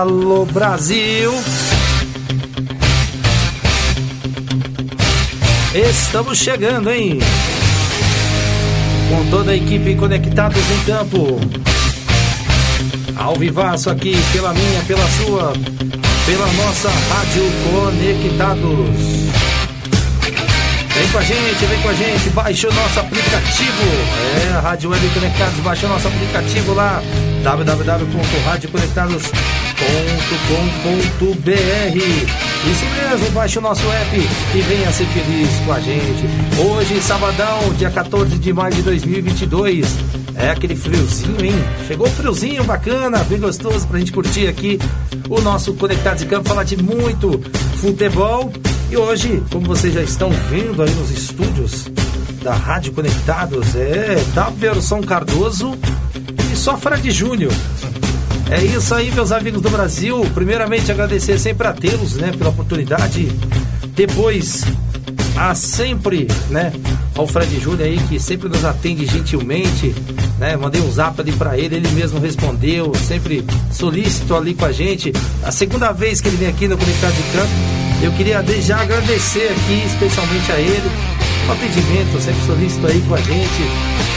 Alô Brasil! Estamos chegando, hein? Com toda a equipe conectados em campo. Ao vivaço aqui, pela minha, pela sua, pela nossa Rádio Conectados. Vem com a gente, vem com a gente, baixe o nosso aplicativo. É, a Rádio Web Conectados, baixe o nosso aplicativo lá, www.radioconectados.com.br. Isso mesmo, baixe o nosso app e venha ser feliz com a gente. Hoje, sabadão, dia 14 de maio de 2022. É aquele friozinho, hein? Chegou friozinho bacana, bem gostoso pra gente curtir aqui o nosso Conectados em Campo, falar de muito futebol e hoje, como vocês já estão vendo aí nos estúdios da Rádio Conectados, é Daverson Cardoso e só Fred Júnior. É isso aí, meus amigos do Brasil. Primeiramente, agradecer sempre a tê-los, né, pela oportunidade. Depois, a sempre, né, ao Fred Júnior aí, que sempre nos atende gentilmente, né? Mandei um zap ali pra ele, ele mesmo respondeu, sempre solícito ali com a gente. A segunda vez que ele vem aqui no Conectado de Campo, eu queria desde já agradecer aqui, especialmente a ele, o atendimento, sempre solícito aí com a gente,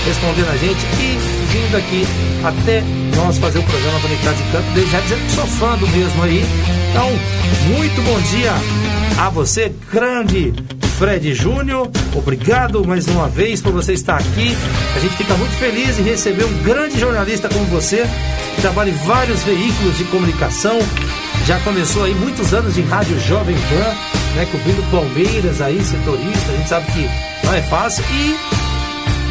respondendo a gente e vindo aqui até nós fazer o programa Conectado de Campo, desde já dizendo que sou fã do mesmo aí. Então, muito bom dia a você, grande Fred Júnior. Obrigado mais uma vez por você estar aqui. A gente fica muito feliz em receber um grande jornalista como você, que trabalha em vários veículos de comunicação, já começou aí muitos anos de rádio Jovem Pan, né, cobrindo Palmeiras aí, setorista, a gente sabe que não é fácil e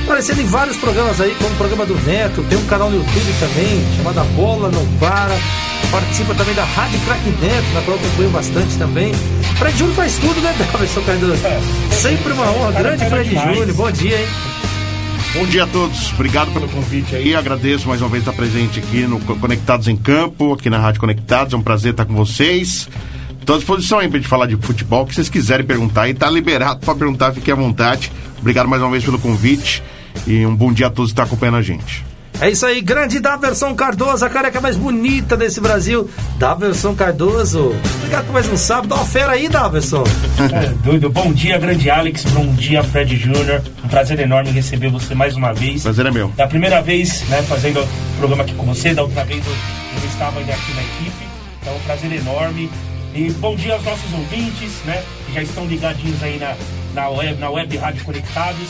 aparecendo em vários programas aí, como o programa do Neto, tem um canal no YouTube também, chamado Bola Não Para, participa também da Rádio Crack Neto, na qual eu acompanho bastante também. Fred Júnior faz tudo, né, Davidson Cardoso? É. Sempre uma honra, grande Fred Júnior, bom dia, hein? Bom dia a todos, obrigado pelo convite aí, agradeço mais uma vez estar presente aqui no Conectados em Campo, aqui na Rádio Conectados, é um prazer estar com vocês. Estou à disposição aí pra gente falar de futebol, o que vocês quiserem perguntar aí, tá liberado para perguntar, fiquem à vontade. Obrigado mais uma vez pelo convite e um bom dia a todos que estão acompanhando a gente. É isso aí, grande Daverson Cardoso, a careca mais bonita desse Brasil. Daverson Cardoso, obrigado por mais um sábado. Dá uma fera aí, Daverson. É, doido. Bom dia, grande Alex. Bom dia, Fred Júnior. Um prazer enorme receber você mais uma vez. Prazer é meu. É a primeira vez, né, fazendo o programa aqui com você. Da outra vez eu, eu estava ainda aqui na equipe. Então, um prazer enorme. E bom dia aos nossos ouvintes, né, que já estão ligadinhos aí na, na, web, na web Rádio Conectados.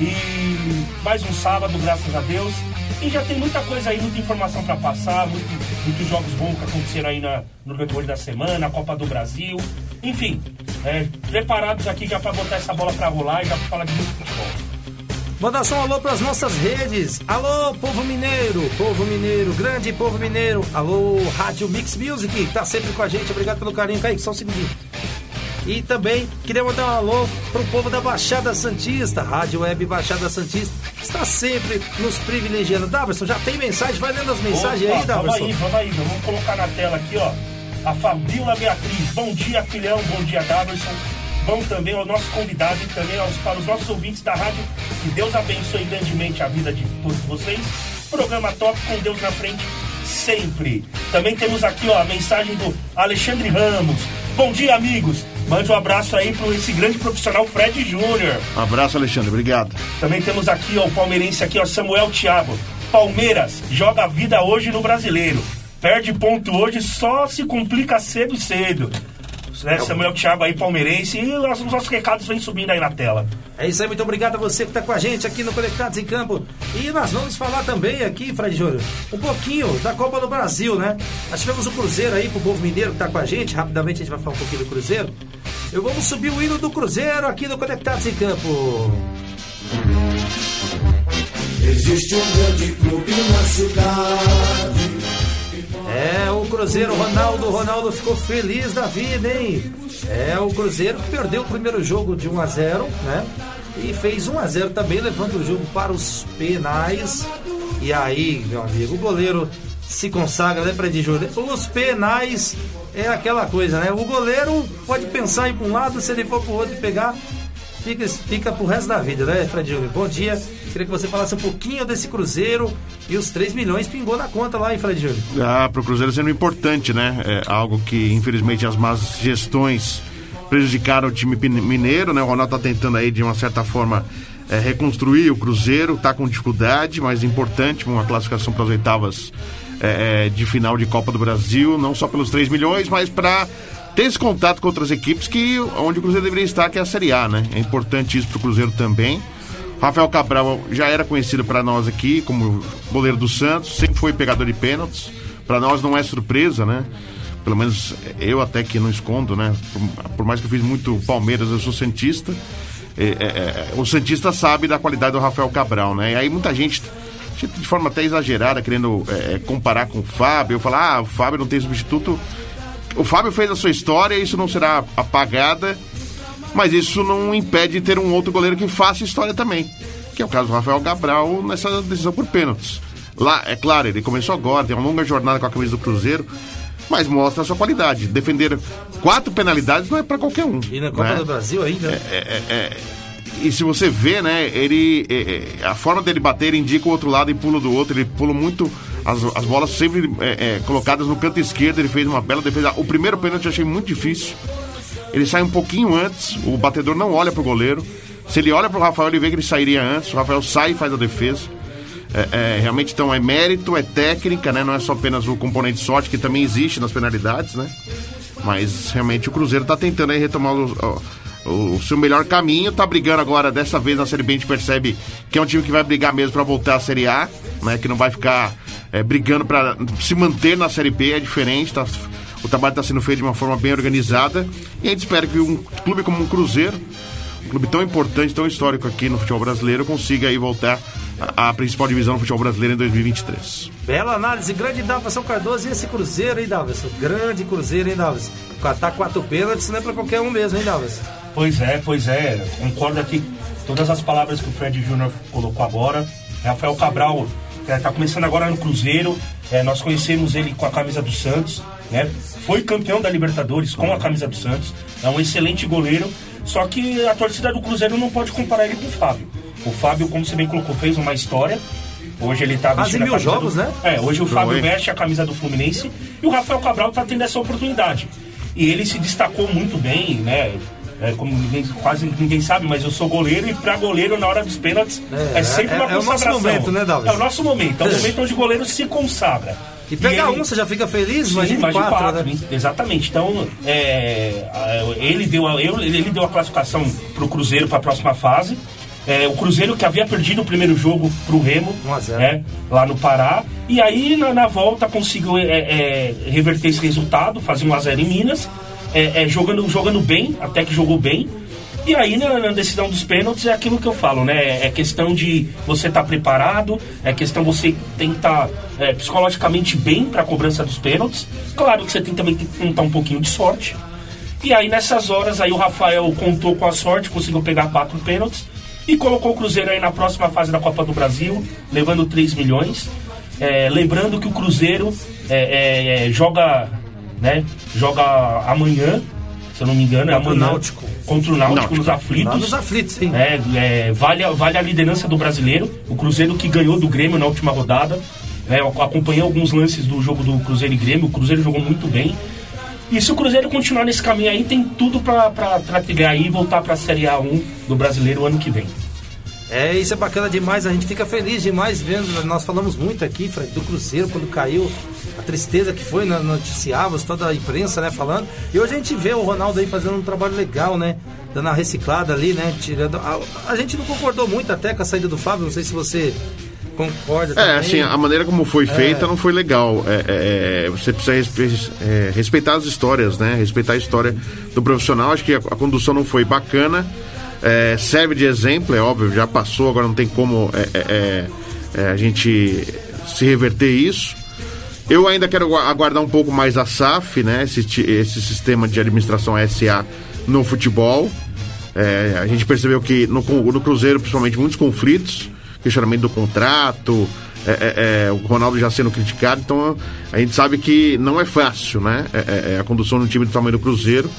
E mais um sábado, graças a Deus. E já tem muita coisa aí, muita informação para passar, muito, muitos jogos bons que aconteceram aí na, no decorrer da semana, a Copa do Brasil. Enfim, é, preparados aqui já para botar essa bola para rolar e já para falar de muito futebol. Manda só um alô para as nossas redes. Alô, povo mineiro, povo mineiro, grande povo mineiro. Alô, Rádio Mix Music, tá sempre com a gente. Obrigado pelo carinho, Kaique. Só um segundinho. E também queria mandar um alô pro povo da Baixada Santista, Rádio Web Baixada Santista, está sempre nos privilegiando. Daverson, já tem mensagem? Vai lendo as mensagens Opa, aí, Daverson. Vamos aí, vamos aí. Vamos colocar na tela aqui, ó. A Fabiola Beatriz. Bom dia, filhão. Bom dia, Daverson. Bom também ao nosso convidado e também aos, para os nossos ouvintes da rádio. Que Deus abençoe grandemente a vida de todos vocês. Programa top com Deus na frente sempre. Também temos aqui ó, a mensagem do Alexandre Ramos. Bom dia, amigos. Mande um abraço aí para esse grande profissional Fred Júnior. Abraço, Alexandre. Obrigado. Também temos aqui ó, o palmeirense aqui, ó, Samuel Thiago. Palmeiras joga a vida hoje no Brasileiro. Perde ponto hoje, só se complica cedo cedo né? Samuel Thiago aí, palmeirense. E os nossos recados vêm subindo aí na tela. É isso aí, muito obrigado a você que está com a gente aqui no Conectados em Campo. E nós vamos falar também aqui, Fred Júnior, um pouquinho da Copa do Brasil, né? Nós tivemos o Cruzeiro aí pro povo mineiro que está com a gente. Rapidamente a gente vai falar um pouquinho do Cruzeiro. Eu vamos subir o hino do Cruzeiro aqui no Conectados em Campo. Existe um grande clube na cidade é, o Cruzeiro, Ronaldo, Ronaldo ficou feliz da vida, hein? É, o Cruzeiro perdeu o primeiro jogo de 1 a 0, né? E fez 1 a 0 também, levando o jogo para os penais. E aí, meu amigo, o goleiro se consagra, né, Fred Júnior? Os penais é aquela coisa, né? O goleiro pode pensar em um lado, se ele for pro outro pegar, fica, fica pro resto da vida, né, Fred Júnior? Bom dia. Queria que você falasse um pouquinho desse Cruzeiro e os 3 milhões pingou na conta lá, hein, Fred Júnior? Ah, pro Cruzeiro sendo importante, né? É algo que, infelizmente, as más gestões prejudicaram o time mineiro, né? O Ronaldo tá tentando aí, de uma certa forma, é, reconstruir o Cruzeiro, tá com dificuldade, mas importante, uma classificação para as oitavas é, é, de final de Copa do Brasil, não só pelos 3 milhões, mas para ter esse contato com outras equipes que onde o Cruzeiro deveria estar, que é a Série A, né? É importante isso para o Cruzeiro também. Rafael Cabral já era conhecido para nós aqui como goleiro do Santos, sempre foi pegador de pênaltis. Para nós não é surpresa, né? Pelo menos eu até que não escondo, né? Por, por mais que eu fiz muito Palmeiras, eu sou Santista. É, é, é, o Santista sabe da qualidade do Rafael Cabral, né? E aí muita gente, de forma até exagerada, querendo é, é, comparar com o Fábio, falar, ah, o Fábio não tem substituto. O Fábio fez a sua história, isso não será apagada mas isso não impede de ter um outro goleiro que faça história também. Que é o caso do Rafael Cabral nessa decisão por pênaltis. Lá, é claro, ele começou agora, tem uma longa jornada com a camisa do Cruzeiro, mas mostra a sua qualidade. Defender quatro penalidades não é para qualquer um. E na Copa né? do Brasil ainda? É, é, é, e se você vê, né, ele. É, é, a forma dele bater, indica o outro lado e pula do outro. Ele pula muito. As, as bolas sempre é, colocadas no canto esquerdo. Ele fez uma bela defesa. O primeiro pênalti eu achei muito difícil. Ele sai um pouquinho antes, o batedor não olha pro goleiro. Se ele olha pro Rafael, ele vê que ele sairia antes. O Rafael sai e faz a defesa. É, é, realmente, então, é mérito, é técnica, né? Não é só apenas o componente sorte, que também existe nas penalidades, né? Mas realmente o Cruzeiro tá tentando aí retomar o, o, seu melhor caminho. Tá brigando agora, dessa vez na Série B, a gente percebe que é um time que vai brigar mesmo para voltar à Série A, né? Que não vai ficar é, brigando para se manter na Série B, é diferente, tá? O trabalho está sendo feito de uma forma bem organizada e a gente espera que um clube como o um Cruzeiro, um clube tão importante, tão histórico aqui no futebol brasileiro, consiga aí voltar à principal divisão do futebol brasileiro em 2023. Bela análise, grande Davison Cardoso e esse Cruzeiro, hein, Davison? Grande Cruzeiro, hein, Davison? Catar quatro pênaltis não é pra qualquer um mesmo, hein, Davison? Pois é, pois é. Concordo aqui todas as palavras que o Fred Júnior colocou agora. Rafael Cabral está começando agora no Cruzeiro. É, nós conhecemos ele com a camisa do Santos, né? Foi campeão da Libertadores com a camisa do Santos. É um excelente goleiro. Só que a torcida do Cruzeiro não pode comparar ele com o Fábio. O Fábio, como você bem colocou, fez uma história. Hoje ele tá vestindo mil jogos, do... né? É, hoje o Fábio veste a camisa do Fluminense e o Rafael Cabral tá tendo essa oportunidade. E ele se destacou muito bem, né? É, como ninguém, quase ninguém sabe, mas eu sou goleiro e para goleiro na hora dos pênaltis é, é sempre uma é, consagração. É o nosso momento, né, Davi? É o nosso momento, é o momento onde o goleiro se consagra. E pega ele... um, você já fica feliz? Imagina quatro, quatro né? Exatamente. Então, é, ele, deu a, ele deu a classificação para o Cruzeiro para a próxima fase. É, o Cruzeiro que havia perdido o primeiro jogo para o Remo, né, lá no Pará. E aí, na, na volta, conseguiu é, é, reverter esse resultado, fazer um a 0 em Minas é, é, jogando, jogando bem, até que jogou bem. E aí, na, na, decisão dos pênaltis, é aquilo que eu falo, né? É questão de você estar tá preparado, é questão você estar tá, é, psicologicamente bem para a cobrança dos pênaltis. Claro que você tem também que contar um pouquinho de sorte. E aí, nessas horas, aí o Rafael contou com a sorte, conseguiu pegar quatro pênaltis e colocou o Cruzeiro aí na próxima fase da Copa do Brasil, levando 3 milhões. É, lembrando que o Cruzeiro é, é, joga né? Joga amanhã, se eu não me engano, é contra amanhã. O Náutico. Contra o Náutico, Náutico. nos aflitos. nos aflitos, sim. É, é, vale, vale a liderança do brasileiro. O Cruzeiro que ganhou do Grêmio na última rodada. É, eu acompanhei alguns lances do jogo do Cruzeiro e Grêmio. O Cruzeiro jogou muito bem. E se o Cruzeiro continuar nesse caminho aí, tem tudo para trilhar aí e voltar para a Série A1 do brasileiro ano que vem. É, isso é bacana demais, a gente fica feliz demais vendo. Nós falamos muito aqui, Fred, do Cruzeiro, quando caiu, a tristeza que foi, né, noticiávamos, toda a imprensa, né, falando. E hoje a gente vê o Ronaldo aí fazendo um trabalho legal, né? Dando a reciclada ali, né? Tirando. A, a gente não concordou muito até com a saída do Fábio, não sei se você concorda. É, também. assim, a maneira como foi feita é. não foi legal. É, é, é você precisa é, respeitar as histórias, né? Respeitar a história do profissional. Acho que a, a condução não foi bacana. É, serve de exemplo, é óbvio, já passou, agora não tem como é, é, é, é a gente se reverter isso. Eu ainda quero aguardar um pouco mais a SAF, né? Esse, esse sistema de administração SA no futebol. É, a gente percebeu que no, no, Cruzeiro, principalmente, muitos conflitos, questionamento do contrato, o Ronaldo já sendo criticado, então a gente sabe que não é fácil, né? a condução de um time do tamanho do Cruzeiro.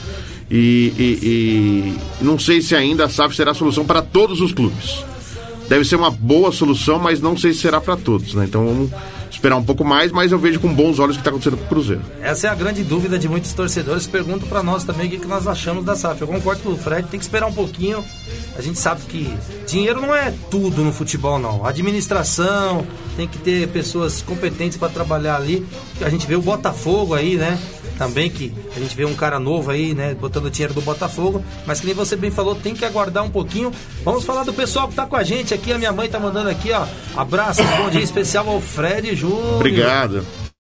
E, e, e não sei se ainda a SAF será a solução para todos os clubes. Deve ser uma boa solução, mas não sei se será para todos, né? Então vamos esperar um pouco mais, mas eu vejo com bons olhos o que está acontecendo com o Cruzeiro. Essa é a grande dúvida de muitos torcedores. Perguntam para nós também o que nós achamos da SAF. Eu concordo com o Fred, tem que esperar um pouquinho. A gente sabe que dinheiro não é tudo no futebol, não. Administração, tem que ter pessoas competentes para trabalhar ali. A gente vê o Botafogo aí, né? Também que a gente vê um cara novo aí, né, botando dinheiro do Botafogo, mas que nem você bem falou, tem que aguardar um pouquinho. Vamos falar do pessoal que tá com a gente aqui, a minha mãe tá mandando aqui, ó, abraço, bom dia especial ao Fred Júnior. Obrigado.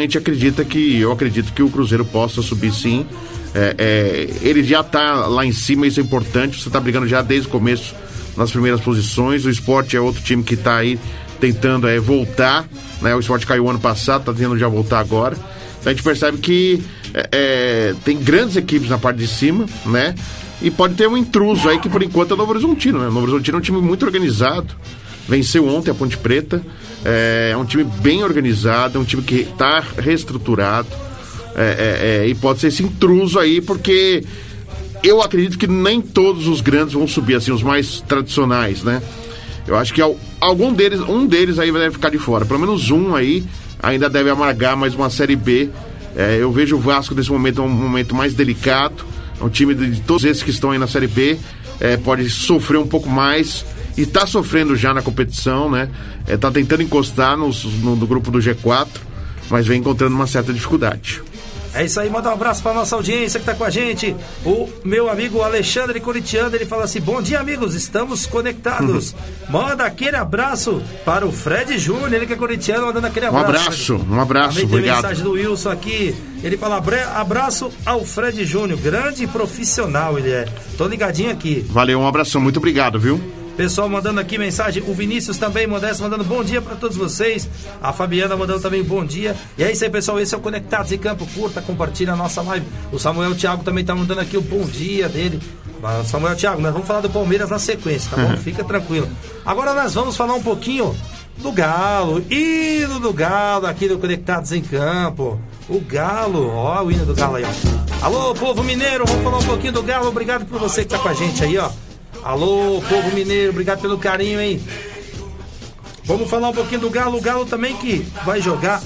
A gente acredita que, eu acredito que o Cruzeiro possa subir sim. É, é, ele já está lá em cima, isso é importante. Você está brigando já desde o começo nas primeiras posições. O esporte é outro time que está aí tentando é, voltar. Né? O esporte caiu ano passado, está tentando já voltar agora. Então a gente percebe que é, é, tem grandes equipes na parte de cima, né? E pode ter um intruso aí que por enquanto é o Novo Horizontino, né? O Novo Horizontino é um time muito organizado. Venceu ontem a Ponte Preta. É, é um time bem organizado, é um time que está reestruturado. É, é, é, e pode ser esse intruso aí, porque eu acredito que nem todos os grandes vão subir, assim, os mais tradicionais, né? Eu acho que algum deles, um deles aí deve ficar de fora. Pelo menos um aí ainda deve amargar mais uma Série B. É, eu vejo o Vasco nesse momento um momento mais delicado. É um time de, de todos esses que estão aí na Série B. É, pode sofrer um pouco mais e está sofrendo já na competição, né? Está é, tentando encostar no, no, no grupo do G4, mas vem encontrando uma certa dificuldade. É isso aí, manda um abraço para nossa audiência que está com a gente. O meu amigo Alexandre Coritiano, ele fala assim: Bom dia, amigos, estamos conectados. manda aquele abraço para o Fred Júnior, ele que é coritiano, mandando aquele abraço. Um abraço, um abraço, Também obrigado. Tem mensagem do Wilson aqui. Ele fala: abraço ao Fred Júnior, grande profissional ele é. Tô ligadinho aqui. Valeu, um abração, muito obrigado, viu? Pessoal mandando aqui mensagem. O Vinícius também, Modesto, mandando bom dia para todos vocês. A Fabiana mandando também bom dia. E é isso aí, pessoal. Esse é o Conectados em Campo. Curta, compartilha a nossa live. O Samuel Thiago também tá mandando aqui o bom dia dele. Samuel Thiago, nós vamos falar do Palmeiras na sequência, tá bom? Fica tranquilo. Agora nós vamos falar um pouquinho do Galo. Hino do Galo aqui do Conectados em Campo. O Galo, ó, o hino do Galo aí, ó. Alô, povo mineiro, vamos falar um pouquinho do Galo. Obrigado por você que tá com a gente aí, ó. Alô, povo mineiro, obrigado pelo carinho, hein? Vamos falar um pouquinho do Galo. O Galo também que vai jogar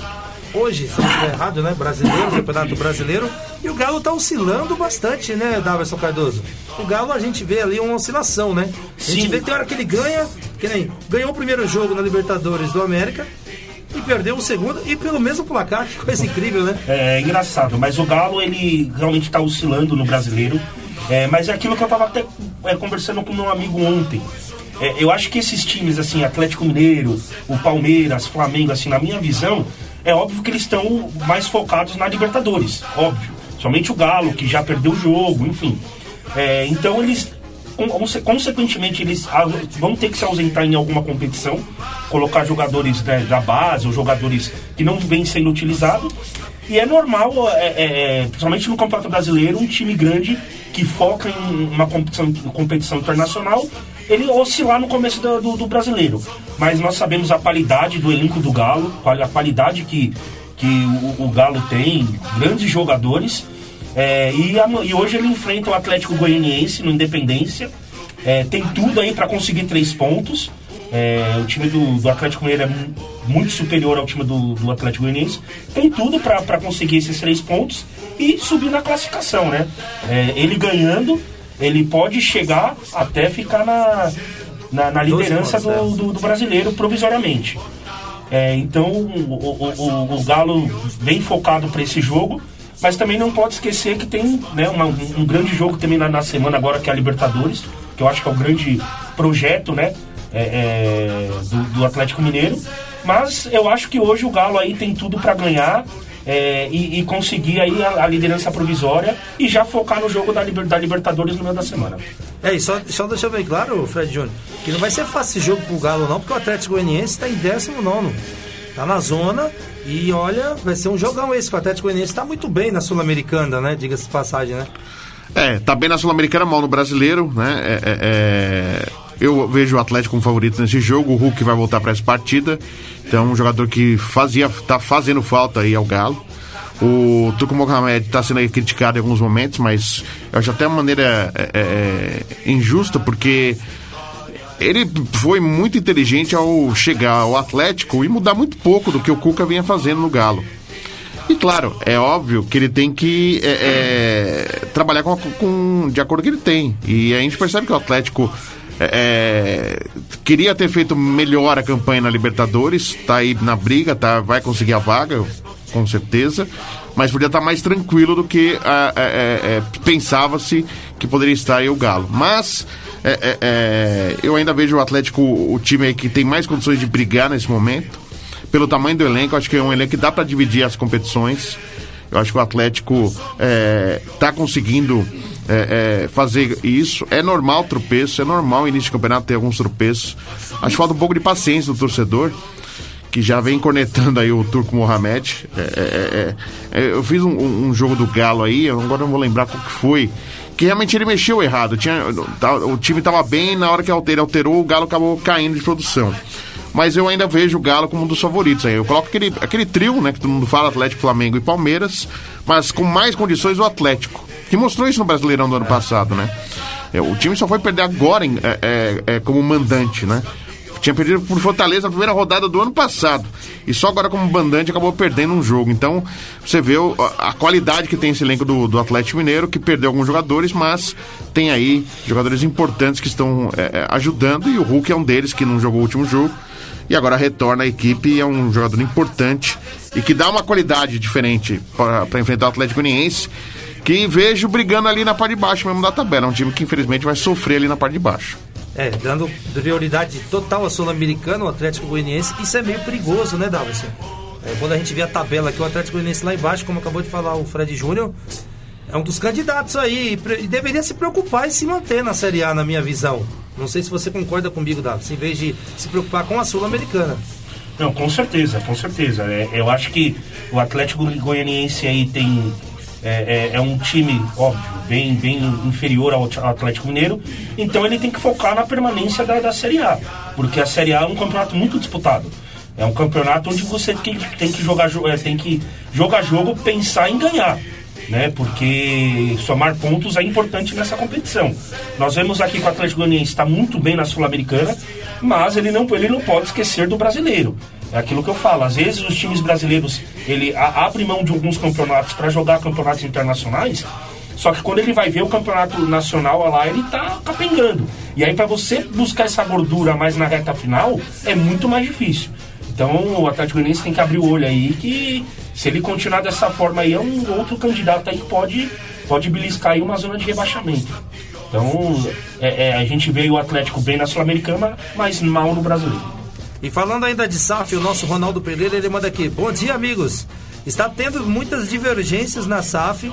hoje, se não estiver errado, né? Brasileiro, Campeonato Brasileiro. E o Galo tá oscilando bastante, né, Daverson Cardoso? O Galo a gente vê ali uma oscilação, né? A gente Sim. vê que tem hora que ele ganha, que nem ganhou o primeiro jogo na Libertadores do América e perdeu o segundo e pelo mesmo placar, que coisa incrível, né? É, é engraçado, mas o Galo ele realmente está oscilando no brasileiro. É, mas é aquilo que eu estava até é, conversando com meu amigo ontem. É, eu acho que esses times, assim, Atlético Mineiro, o Palmeiras, Flamengo, assim, na minha visão, é óbvio que eles estão mais focados na Libertadores, óbvio. Somente o Galo, que já perdeu o jogo, enfim. É, então eles, consequentemente, eles vão ter que se ausentar em alguma competição, colocar jogadores né, da base ou jogadores que não vêm sendo utilizados. E é normal, é, é, é, principalmente no Campeonato Brasileiro, um time grande que foca em uma competição, competição internacional, ele oscilar no começo do, do, do, brasileiro. Mas nós sabemos a qualidade do elenco do Galo, a qualidade que, que o, o Galo tem, grandes jogadores. É, e, a, e, hoje ele enfrenta o Atlético Goianiense no Independência. É, tem tudo aí para conseguir três pontos. É, o time do, do Atlético Mineiro é muito superior ao time do, do Atlético Goianiense. Tem tudo para conseguir esses três pontos e subir na classificação, né? É, ele ganhando, ele pode chegar até ficar na, na, na liderança do, é. do, do, brasileiro provisoriamente. É, então o, o, o, Galo vem focado para esse jogo, mas também não pode esquecer que tem né, uma, um grande jogo também na, na semana agora que é a Libertadores que eu acho que é o grande projeto, né? É, é, do, do, Atlético Mineiro. Mas eu acho que hoje o Galo aí tem tudo para ganhar. É, e, e, conseguir aí a, a, liderança provisória e já focar no jogo da, liber, da Libertadores no meio da semana. É, e só, só deixar bem claro, Fred Júnior, que não vai ser fácil esse jogo pro Galo não, porque o Atlético Goianiense está em 19 Tá na zona e olha, vai ser um jogão esse, o Atlético Goianiense está muito bem na Sul-Americana, né? Diga-se de passagem, né? É, tá bem na Sul-Americana, mal no brasileiro, né? É, é, é... Eu vejo o Atlético como favorito nesse jogo. O Hulk vai voltar para essa partida. Então, um jogador que fazia, tá fazendo falta aí ao Galo. O Turco Mohamed está sendo criticado em alguns momentos, mas eu acho até uma maneira é, é, é, injusta, porque ele foi muito inteligente ao chegar ao Atlético e mudar muito pouco do que o Cuca vinha fazendo no Galo. E claro, é óbvio que ele tem que é, é, trabalhar com, com, de acordo com que ele tem. E a gente percebe que o Atlético é, é, queria ter feito melhor a campanha na Libertadores, tá aí na briga, tá, vai conseguir a vaga, com certeza, mas podia estar mais tranquilo do que é, é, pensava-se que poderia estar aí o Galo. Mas eu ainda vejo o Atlético, o time que tem mais condições de brigar nesse momento pelo tamanho do elenco, acho que é um elenco que dá para dividir as competições. Eu acho que o Atlético está é, tá conseguindo é, é, fazer isso. É normal tropeço, é normal início de campeonato ter alguns tropeços. Acho que falta um pouco de paciência do torcedor, que já vem cornetando aí o Turco Mohamed. É, é, é, eu fiz um, um, jogo do Galo aí, agora não vou lembrar qual que foi. Que realmente ele mexeu errado. Tinha, tá, o time estava bem, na hora que ele alterou, o Galo acabou caindo de produção mas eu ainda vejo o Galo como um dos favoritos. Aí eu coloco aquele, aquele trio, né, que todo mundo fala, Atlético, Flamengo e Palmeiras, mas com mais condições o Atlético, que mostrou isso no Brasileirão do ano passado, né? É, o time só foi perder agora em, é, é, é, como mandante, né? Tinha perdido por Fortaleza na primeira rodada do ano passado. E só agora, como mandante, acabou perdendo um jogo. Então, você vê a, a, qualidade que tem esse elenco do, do, Atlético Mineiro, que perdeu alguns jogadores, mas tem aí jogadores importantes que estão é, é, ajudando. E o Hulk é um deles que não jogou o último jogo e agora retorna à equipe e é um jogador importante e que dá uma qualidade diferente para enfrentar o Atlético Uniense, que vejo brigando ali na parte de baixo mesmo da tabela. É um time que infelizmente vai sofrer ali na parte de baixo. É, dando prioridade total ao Sul-Americano, o Atlético Goianiense, isso é meio perigoso, né, Dalvin? É, quando a gente vê a tabela aqui, o Atlético Goianiense lá embaixo, como acabou de falar o Fred Júnior, é um dos candidatos aí e deveria se preocupar em se manter na Série A, na minha visão. Não sei se você concorda comigo, Davi, em vez de se preocupar com a Sul-Americana. Não, com certeza, com certeza. É, eu acho que o Atlético Goianiense aí tem. É, é, é, um time, óbvio, bem, bem inferior ao Atlético Mineiro, então ele tem que focar na permanência da, da Série A, porque a Série A é um campeonato muito disputado. É um campeonato onde você tem, tem que jogar é, tem que jogar jogo, pensar em ganhar né? Porque somar pontos é importante nessa competição. Nós vemos aqui que o Atlético Goianiense está muito bem na Sul-Americana, mas ele não, ele não pode esquecer do brasileiro. É aquilo que eu falo. Às vezes os times brasileiros ele abre mão de alguns campeonatos para jogar campeonatos internacionais. Só que quando ele vai ver o campeonato nacional lá, ele tá capengando. E aí para você buscar essa gordura mais na reta final, é muito mais difícil. Então o Atlético Goianiense tem que abrir o olho aí que se ele continuar dessa forma aí, é um outro candidato aí que pode, pode beliscar aí uma zona de rebaixamento. Então, é, é, a gente veio o Atlético bem na Sul-Americana, mas mal no Brasileiro. E falando ainda de SAF, o nosso Ronaldo Pereira, ele manda aqui. Bom dia, amigos. Está tendo muitas divergências na SAF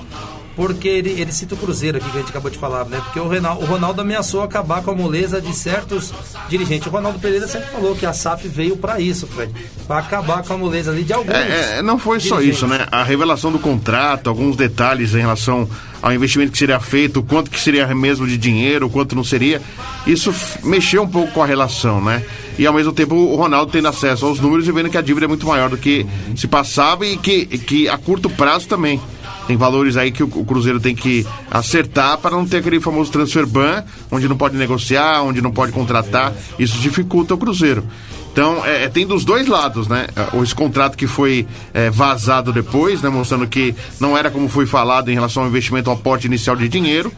porque ele, ele cita o Cruzeiro aqui que a gente acabou de falar, né? Porque o Ronaldo, o Ronaldo ameaçou acabar com a moleza de certos dirigentes. O Ronaldo Pereira sempre falou que a SAF veio para isso, Fred, para acabar com a moleza ali de alguns. É, é, não foi só isso, né? A revelação do contrato, alguns detalhes em relação ao investimento que seria feito, quanto que seria mesmo de dinheiro, quanto não seria. Isso mexeu um pouco com a relação, né? E ao mesmo tempo o Ronaldo tendo acesso aos números e vendo que a dívida é muito maior do que se passava e que, que a curto prazo também. Tem valores aí que o, Cruzeiro tem que acertar para não ter aquele famoso transfer ban, onde não pode negociar, onde não pode contratar. Isso dificulta o Cruzeiro. Então, é, é tem dos dois lados, né? Esse contrato que foi é, vazado depois, né? Mostrando que não era como foi falado em relação ao investimento, ao aporte inicial de dinheiro.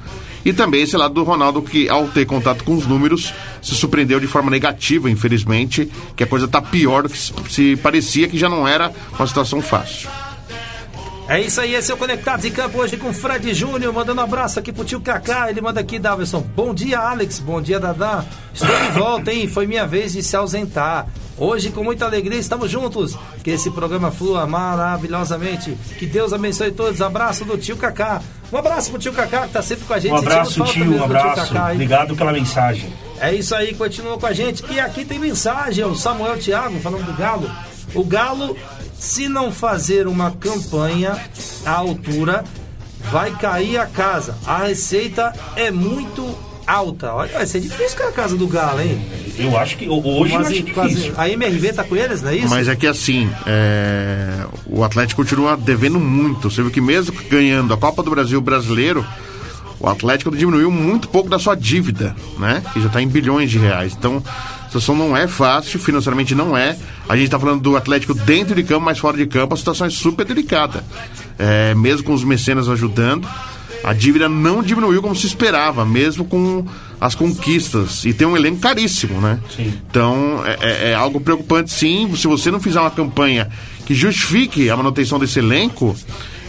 E também esse lado do Ronaldo que, ao ter contato com os números, se surpreendeu de forma negativa, infelizmente, que a coisa está pior do que se parecia que já não era uma situação fácil. É isso aí, esse é o Conectados em Campo hoje com Fred Júnior, mandando um abraço aqui pro tio Kaká. Ele manda aqui, Davidson. Bom dia, Alex. Bom dia, Dadá. Estou de volta, hein? Foi minha vez de se ausentar. Hoje, com muita alegria, estamos juntos. Que esse programa flua maravilhosamente. Que Deus abençoe todos. Abraço do tio Kaká. Um abraço pro tio Kaká, que tá sempre com a gente. Um abraço, tio. Um abraço. Kaká, Obrigado pela mensagem. É isso aí, continua com a gente. E aqui tem mensagem, o Samuel Thiago falando do Galo. O Galo se não fazer uma campanha à altura, vai cair a casa. A receita é muito alta. Olha, vai ser difícil com a casa do Galo, hein? Eu acho que hoje Mas, acho quase, a MRV tá com eles, não é isso? Mas é que assim, é, o Atlético continua devendo muito. Você viu que mesmo ganhando a Copa do Brasil brasileiro, o Atlético diminuiu muito pouco da sua dívida, né? Que já está em bilhões de reais. Então, situação não é fácil, financeiramente não é. A gente está falando do Atlético dentro de campo, mas fora de campo, a situação é super delicada. É, mesmo com os mecenas ajudando, a dívida não diminuiu como se esperava, mesmo com as conquistas. E tem um elenco caríssimo, né? Sim. Então, é, é, é algo preocupante, sim. Se você não fizer uma campanha que justifique a manutenção desse elenco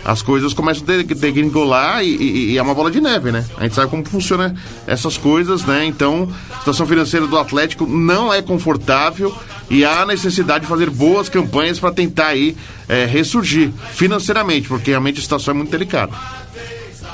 as coisas começam a degringolar e, e, e, é uma bola de neve, né? A gente sabe como funciona essas coisas, né? Então, a situação financeira do Atlético não é confortável e há necessidade de fazer boas campanhas para tentar aí é, ressurgir financeiramente, porque realmente a situação é muito delicada.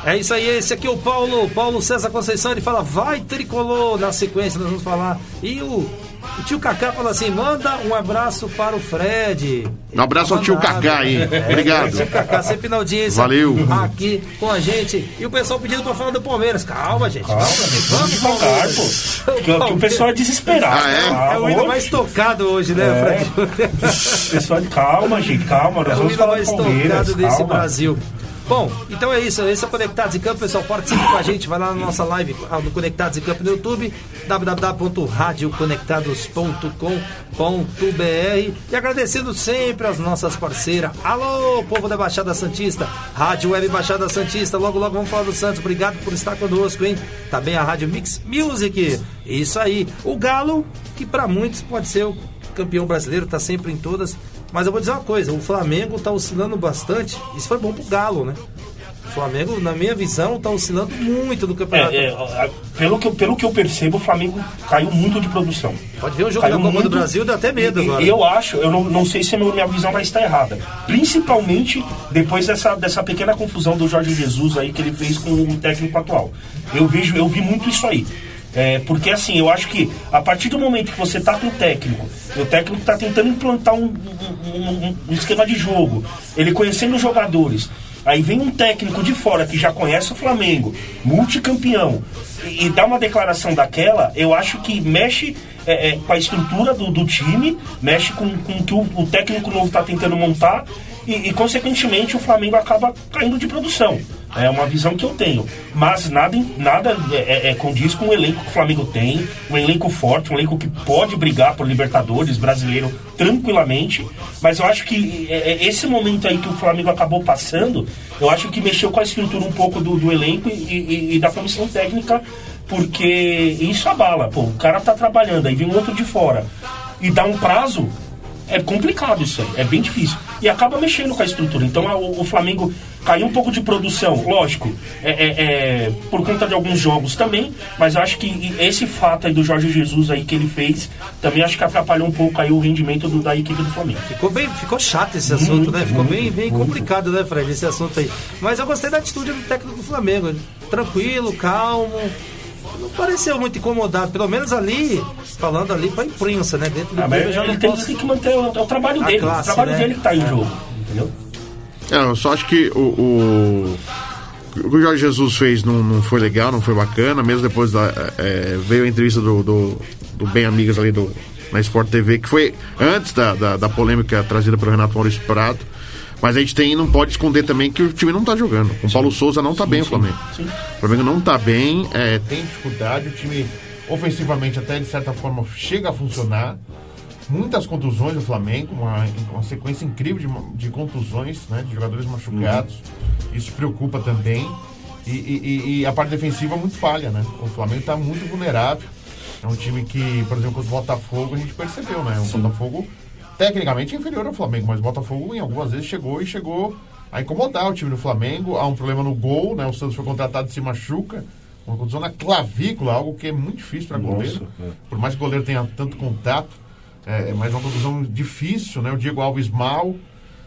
É isso aí, esse aqui é o Paulo, Paulo César Conceição, ele fala, vai tricolor, na sequência nós vamos falar. E o o tio Cacá fala assim: manda um abraço para o Fred. Um abraço ao tio Cacá aí. É, Obrigado. Tio Cacá sempre na audiência. Valeu. Aqui com a gente. E o pessoal pedindo para falar do Palmeiras. Calma, gente. Calma, gente. Vamos tocar, pô. Que, que, o pessoal é desesperado. Ah, é? Ah, é o hino mais tocado hoje, né, é. Fred? pessoal, calma, gente. Calma. Nós é o hino mais tocado desse calma. Brasil. Bom, então é isso. Esse é o Conectados em Campo. Pessoal, participe com a gente. Vai lá na nossa live no Conectados em Campo no YouTube, www.radioconectados.com.br. E agradecendo sempre as nossas parceiras. Alô, povo da Baixada Santista, Rádio Web Baixada Santista. Logo, logo vamos falar do Santos. Obrigado por estar conosco, hein? Também a Rádio Mix Music. Isso aí. O Galo, que para muitos pode ser o campeão brasileiro, tá sempre em todas. Mas eu vou dizer uma coisa, o Flamengo está oscilando bastante. Isso foi bom pro Galo, né? O Flamengo, na minha visão, está oscilando muito no campeonato. É, é, pelo, que, pelo que eu percebo, o Flamengo caiu muito de produção. Pode ver o jogo caiu da Copa muito, do Brasil, dá até medo e, agora. Eu acho, eu não, não sei se a minha visão vai estar errada. Principalmente depois dessa, dessa pequena confusão do Jorge Jesus aí que ele fez com o técnico atual. Eu vejo, eu vi muito isso aí. É, porque assim, eu acho que a partir do momento que você tá com o técnico, e o técnico está tentando implantar um, um, um, esquema de jogo, ele conhecendo os jogadores, aí vem um técnico de fora que já conhece o Flamengo, multicampeão, e, e dá uma declaração daquela, eu acho que mexe é, é, com a estrutura do, do, time, mexe com, com o que o, o técnico novo está tentando montar, e, e consequentemente o Flamengo acaba caindo de produção. É uma visão que eu tenho. Mas nada, nada é, é, é, condiz com o elenco que o Flamengo tem, um elenco forte, um elenco que pode brigar por Libertadores brasileiro tranquilamente. Mas eu acho que é, é, esse momento aí que o Flamengo acabou passando, eu acho que mexeu com a estrutura um pouco do, do elenco e, e, e da comissão técnica, porque isso abala. Pô, o cara tá trabalhando, aí vem um outro de fora e dá um prazo é complicado isso aí, é bem difícil. E acaba mexendo com a estrutura. Então o, o Flamengo caiu um pouco de produção, lógico, é, é, é, por conta de alguns jogos também, mas acho que esse fato aí do Jorge Jesus aí que ele fez, também acho que atrapalhou um pouco aí o rendimento do, da equipe do Flamengo. Ficou bem, ficou chato esse assunto, muito, né? Ficou muito, bem, bem complicado, né, Fred, esse assunto aí. Mas eu gostei da atitude do técnico do Flamengo, tranquilo, calmo, não pareceu muito incomodado, pelo menos ali, falando ali pra imprensa, né? Dentro do ah, clube, já não tem, posso... tem que manter o, é o trabalho a dele, classe, o trabalho né? dele que tá em é. jogo, entendeu? É, eu só acho que o, o, o que o Jorge Jesus fez não, não foi legal, não foi bacana, mesmo depois da. É, veio a entrevista do, do, do, Bem Amigas ali do, na Sport TV, que foi antes da, da, da polêmica trazida pelo Renato Maurício Prado. Mas a gente tem, não pode esconder também que o time não tá jogando. Com o Paulo Souza não tá sim, bem sim, o Flamengo. Sim. O Flamengo não tá bem, é, tem dificuldade, o time ofensivamente até de certa forma chega a funcionar. Muitas contusões do Flamengo, uma, uma sequência incrível de, de contusões, né, de jogadores machucados. Uhum. Isso preocupa também. E, e, e, a parte defensiva muito falha, né? O Flamengo está muito vulnerável. É um time que, por exemplo, contra o Botafogo a gente percebeu, né? O Botafogo tecnicamente inferior ao Flamengo, mas o Botafogo em algumas vezes chegou e chegou a incomodar o time do Flamengo. Há um problema no gol, né? O Santos foi contratado e se machuca. Uma condição na clavícula, algo que é muito difícil para goleiro. é. Por mais que o goleiro tenha tanto contato, é, é mais uma condição difícil, né? O Diego Alves mal,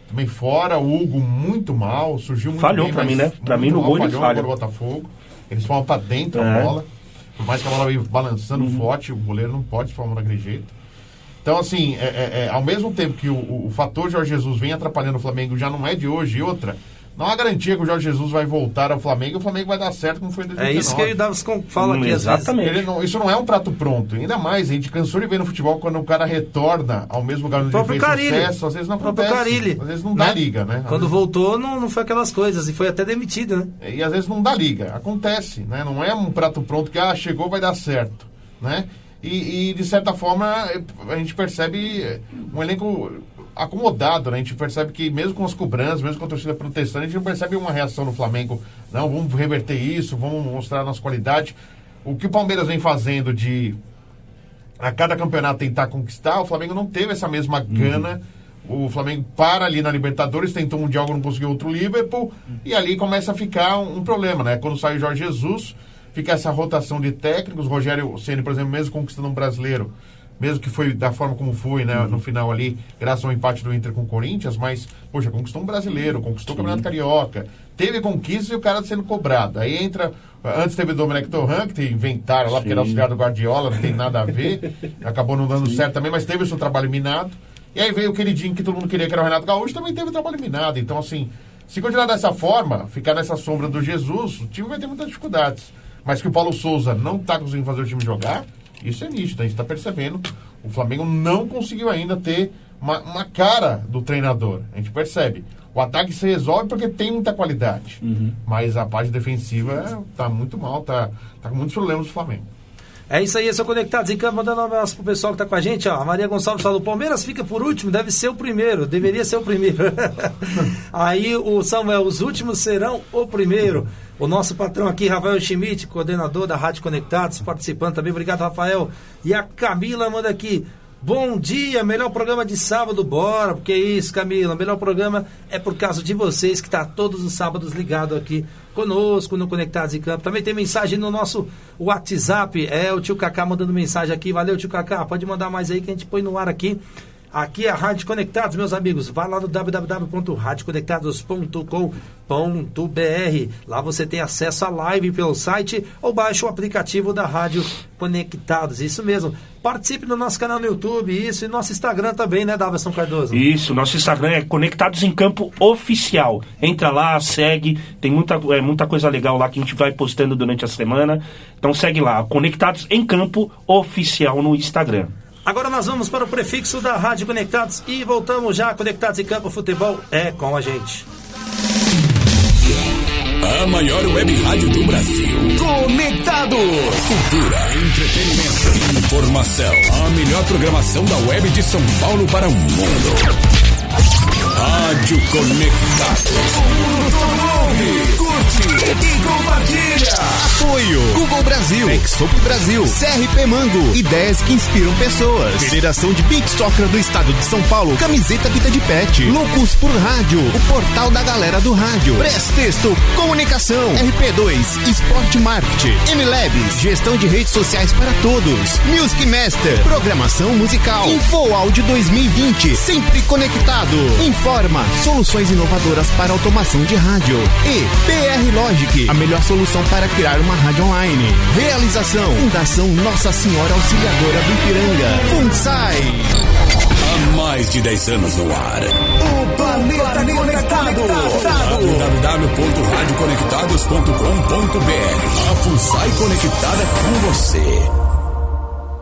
também fora, o Hugo muito mal, surgiu muito Falhou mas mim, né? Muito mim, no mal, gol ele falhou falha. o Botafogo. Eles falam pra dentro a É. bola. Por mais que a bola veio balançando Uhum. forte, o goleiro não pode formar daquele jeito. Então, assim, é, é- é, ao mesmo tempo que o, o- o fator Jorge Jesus vem atrapalhando o Flamengo, já não é de hoje e outra, não há garantia que o Jorge Jesus vai voltar ao Flamengo e o Flamengo vai dar certo como foi em É 2019. isso que ele fala Hum, aqui exatamente. Ele não- isso não é um prato pronto. Ainda mais, a gente cansou de ver no futebol quando o cara retorna ao mesmo lugar onde ele próprio fez Carille. sucesso. Às vezes não acontece. Carille, Às vezes não dá né? liga, né? Às Quando vezes- voltou, não, não foi aquelas coisas. E foi até demitido, né? E às vezes não dá liga. Acontece, né? Não é um prato pronto que, ah, chegou, vai dar certo, né? E, e, de certa forma, a gente percebe um elenco acomodado, né? A gente percebe que mesmo com as cobranças, mesmo com a torcida protestando, a gente não percebe uma reação no Flamengo. Não, vamos reverter isso, vamos mostrar a nossa qualidade. O que o Palmeiras vem fazendo de a cada campeonato tentar conquistar, o Flamengo não teve essa mesma gana. O Flamengo para ali na Libertadores, tentou um Mundial, não conseguiu outro Liverpool, e ali começa a ficar um, um problema, né? Quando sai o Jorge Jesus, fica essa rotação de técnicos. Rogério Ceni, por exemplo, mesmo conquistando um brasileiro, mesmo que foi da forma como foi, né, no final ali, graças ao empate do Inter com o Corinthians, mas, poxa, conquistou um brasileiro, conquistou o Campeonato Carioca, teve conquistas e o cara sendo cobrado. Aí entra. Antes teve o Domenech Torran, que inventaram lá, porque era auxiliar do Guardiola, não tem nada a ver. Acabou não dando certo também, mas teve o seu trabalho minado. E aí veio o queridinho que todo mundo queria, que era o Renato Gaúcho, também teve trabalho minado. Então, assim, se continuar dessa forma, ficar nessa sombra do Jesus, o time vai ter muitas dificuldades. Mas que o Paulo Souza não está conseguindo fazer o time jogar, isso é nítido, a gente está percebendo. O Flamengo não conseguiu ainda ter uma, uma cara do treinador. A gente percebe. O ataque se resolve porque tem muita qualidade. Mas a parte defensiva está muito mal, tá, tá com muitos problemas do Flamengo. É isso aí, são conectados em campo, mandando um abraço pro pessoal que tá com a gente, ó. A Maria Gonçalves falou, o Palmeiras fica por último, deve ser o primeiro, deveria ser o primeiro. aí o Samuel, os últimos serão o primeiro. O nosso patrão aqui, Rafael Schmidt, coordenador da Rádio Conectados, participando também. Obrigado, Rafael. E a Camila manda aqui. Bom dia, melhor programa de sábado, bora. Porque é isso, Camila. Melhor programa é por causa de vocês que está todos os sábados ligado aqui conosco no Conectados em Campo. Também tem mensagem no nosso WhatsApp. É o tio Kaká mandando mensagem aqui. Valeu, tio Kaká. Pode mandar mais aí que a gente põe no ar aqui. Aqui é a Rádio Conectados, meus amigos. Vá lá no www.radioconectados.com.br. Lá você tem acesso à live pelo site ou baixa o aplicativo da Rádio Conectados. Isso mesmo. Participe no nosso canal no YouTube, isso, e nosso Instagram também, né, Davison Cardoso? Isso, nosso Instagram é Conectados em Campo Oficial. Entra lá, segue, tem muita, é, muita coisa legal lá que a gente vai postando durante a semana. Então segue lá, Conectados em Campo Oficial no Instagram. Agora nós vamos para o prefixo da Rádio Conectados e voltamos já. Conectados em Campo Futebol é com a gente. A maior web rádio do Brasil. Conectados. Cultura, entretenimento, informação. A melhor programação da web de São Paulo para o mundo. Rádio Conectados. Ouve, curte e compartilha. Apoio. Google Brasil, Exop Brasil, CRP Mango, ideias que inspiram pessoas. Federação de Beat Soccer do Estado de São Paulo, camiseta Vida de Pet, Loucos por Rádio, o portal da galera do rádio. Prestexto, comunicação, RP2, Esporte Marketing, MLabs, gestão de redes sociais para todos. Music Master, programação musical. Info Áudio 2020, sempre conectado. Informa, soluções inovadoras para automação de rádio. E PR Logic, a melhor solução para criar uma rádio online. Realização, Fundação Nossa Senhora Auxiliadora do Ipiranga. FUNSAI. Há mais de 10 anos no ar. O Planeta, Conectado. www.radioconectados.com.br A FUNSAI conectada com você.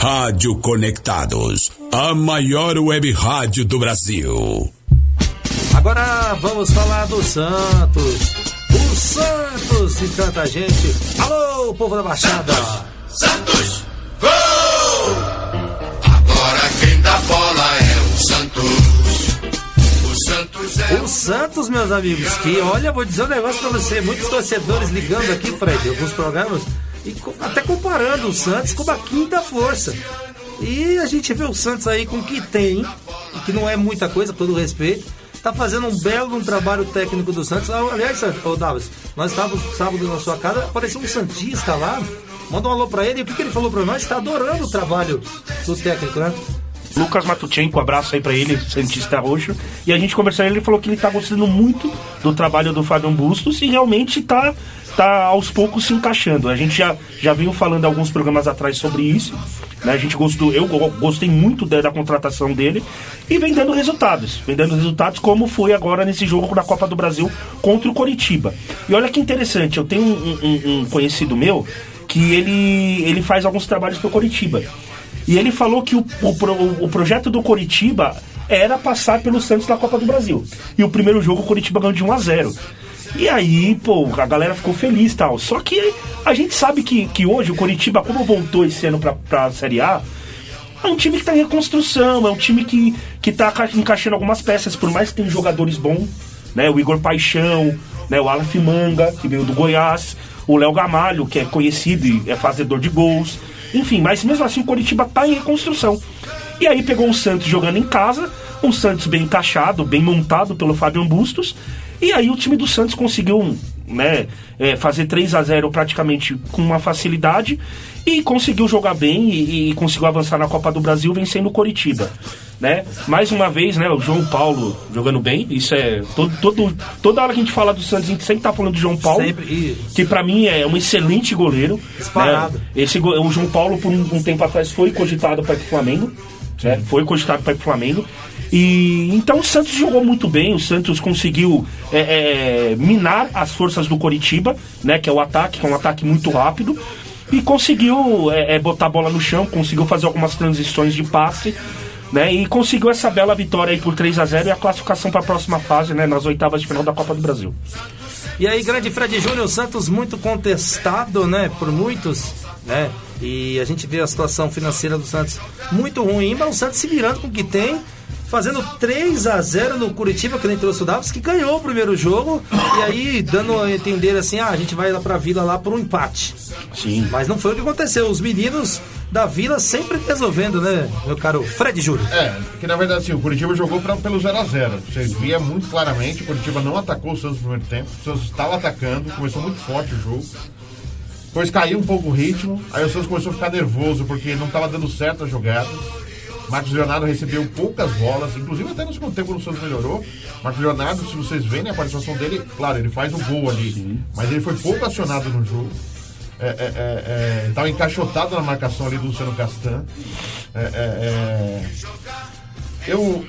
Rádio Conectados, a maior web rádio do Brasil. Agora vamos falar do Santos. Santos e tanta gente. Alô, povo da Baixada. Santos, gol! Agora quem dá bola é o Santos. O Santos é O Santos, meus amigos, que olha, vou dizer um negócio pra você. Muitos torcedores ligando aqui, Fred, alguns programas, e até comparando o Santos com a quinta força. E a gente vê o Santos aí com o que tem, que não é muita coisa, todo respeito. Tá fazendo um belo um trabalho técnico do Santos. Ah, Aliás, ô nós estávamos sábado na sua casa, apareceu um Santista lá. Manda um alô pra ele. E o que, que ele falou pra nós? Tá adorando o trabalho do técnico, né? Lucas Matuchenko, abraço aí pra ele, Santista Roxo. E a gente conversando, ele falou que ele tá gostando muito do trabalho do Fábio Bustos e realmente tá, tá aos poucos se encaixando. A gente já, já veio falando alguns programas atrás sobre isso. Né? A gente gostou, eu go- gostei muito da, da contratação dele e vem dando resultados. Vem dando resultados, como foi agora nesse jogo da Copa do Brasil contra o Coritiba. E olha que interessante, eu tenho um, um- um conhecido meu que ele, ele faz alguns trabalhos pro Coritiba. E ele falou que o, o, o projeto do Coritiba era passar pelo Santos na Copa do Brasil. E o primeiro jogo o Coritiba ganhou de 1 a 0 E aí, pô, a galera ficou feliz e tal. Só que a gente sabe que, que hoje o Coritiba, como voltou esse ano pra, pra Série A, é um time que tá em reconstrução, é um time que, que tá ca- encaixando algumas peças, por mais que tenha jogadores bons, né? O Igor Paixão, né? o Alan Manga, que veio do Goiás, o Léo Gamalho, que é conhecido e é fazedor de gols. Enfim, mas mesmo assim o Coritiba tá em reconstrução. E aí pegou o Santos jogando em casa, um Santos bem encaixado, bem montado pelo Fábio Bustos. E aí o time do Santos conseguiu né, é, fazer 3 a 0 praticamente com uma facilidade e conseguiu jogar bem e, e conseguiu avançar na Copa do Brasil vencendo o Coritiba. Né? Mais uma vez, né, o João Paulo jogando bem. Isso é. Todo, todo, toda hora que a gente fala do Santos, a gente sempre tá falando do João Paulo. Sempre, Que pra mim é um excelente goleiro. Disparado. né? Esse, o João Paulo, por um, um tempo atrás, foi cogitado para pro Flamengo. né? Foi cogitado para pro Flamengo. E então o Santos jogou muito bem, o Santos conseguiu é, é, minar as forças do Coritiba, né? Que é o ataque, que é um ataque muito rápido. E conseguiu é, é, botar a bola no chão, conseguiu fazer algumas transições de passe. Né, e conseguiu essa bela vitória aí por 3 a 0 e a classificação para a próxima fase, né, nas oitavas de final da Copa do Brasil. E aí, grande Fred Júnior, Santos muito contestado, né, por muitos, né? E a gente vê a situação financeira do Santos muito ruim, mas o Santos se virando com o que tem, fazendo 3 a 0 no Curitiba, que nem trouxe o Davis, que ganhou o primeiro jogo, e aí dando a entender assim, ah, a gente vai lá pra Vila lá por um empate. Sim. Mas não foi o que aconteceu, os meninos da Vila sempre resolvendo, né, meu caro Fred Júnior? É, que na verdade assim, o Curitiba jogou pra, pelo 0x0. Você via muito claramente, o Curitiba não atacou o Santos no primeiro tempo. O Santos estava atacando, começou muito forte o jogo. Depois caiu um pouco o ritmo, aí o Santos começou a ficar nervoso porque não estava dando certo as jogadas. Marcos Leonardo recebeu poucas bolas, inclusive até no segundo tempo o Santos melhorou. Marcos Leonardo, se vocês verem a participação dele, claro, ele faz o gol ali, mas ele foi pouco acionado no jogo. É, é, é, é, tava encaixotado na marcação ali do Luciano Castan. É, é, eu.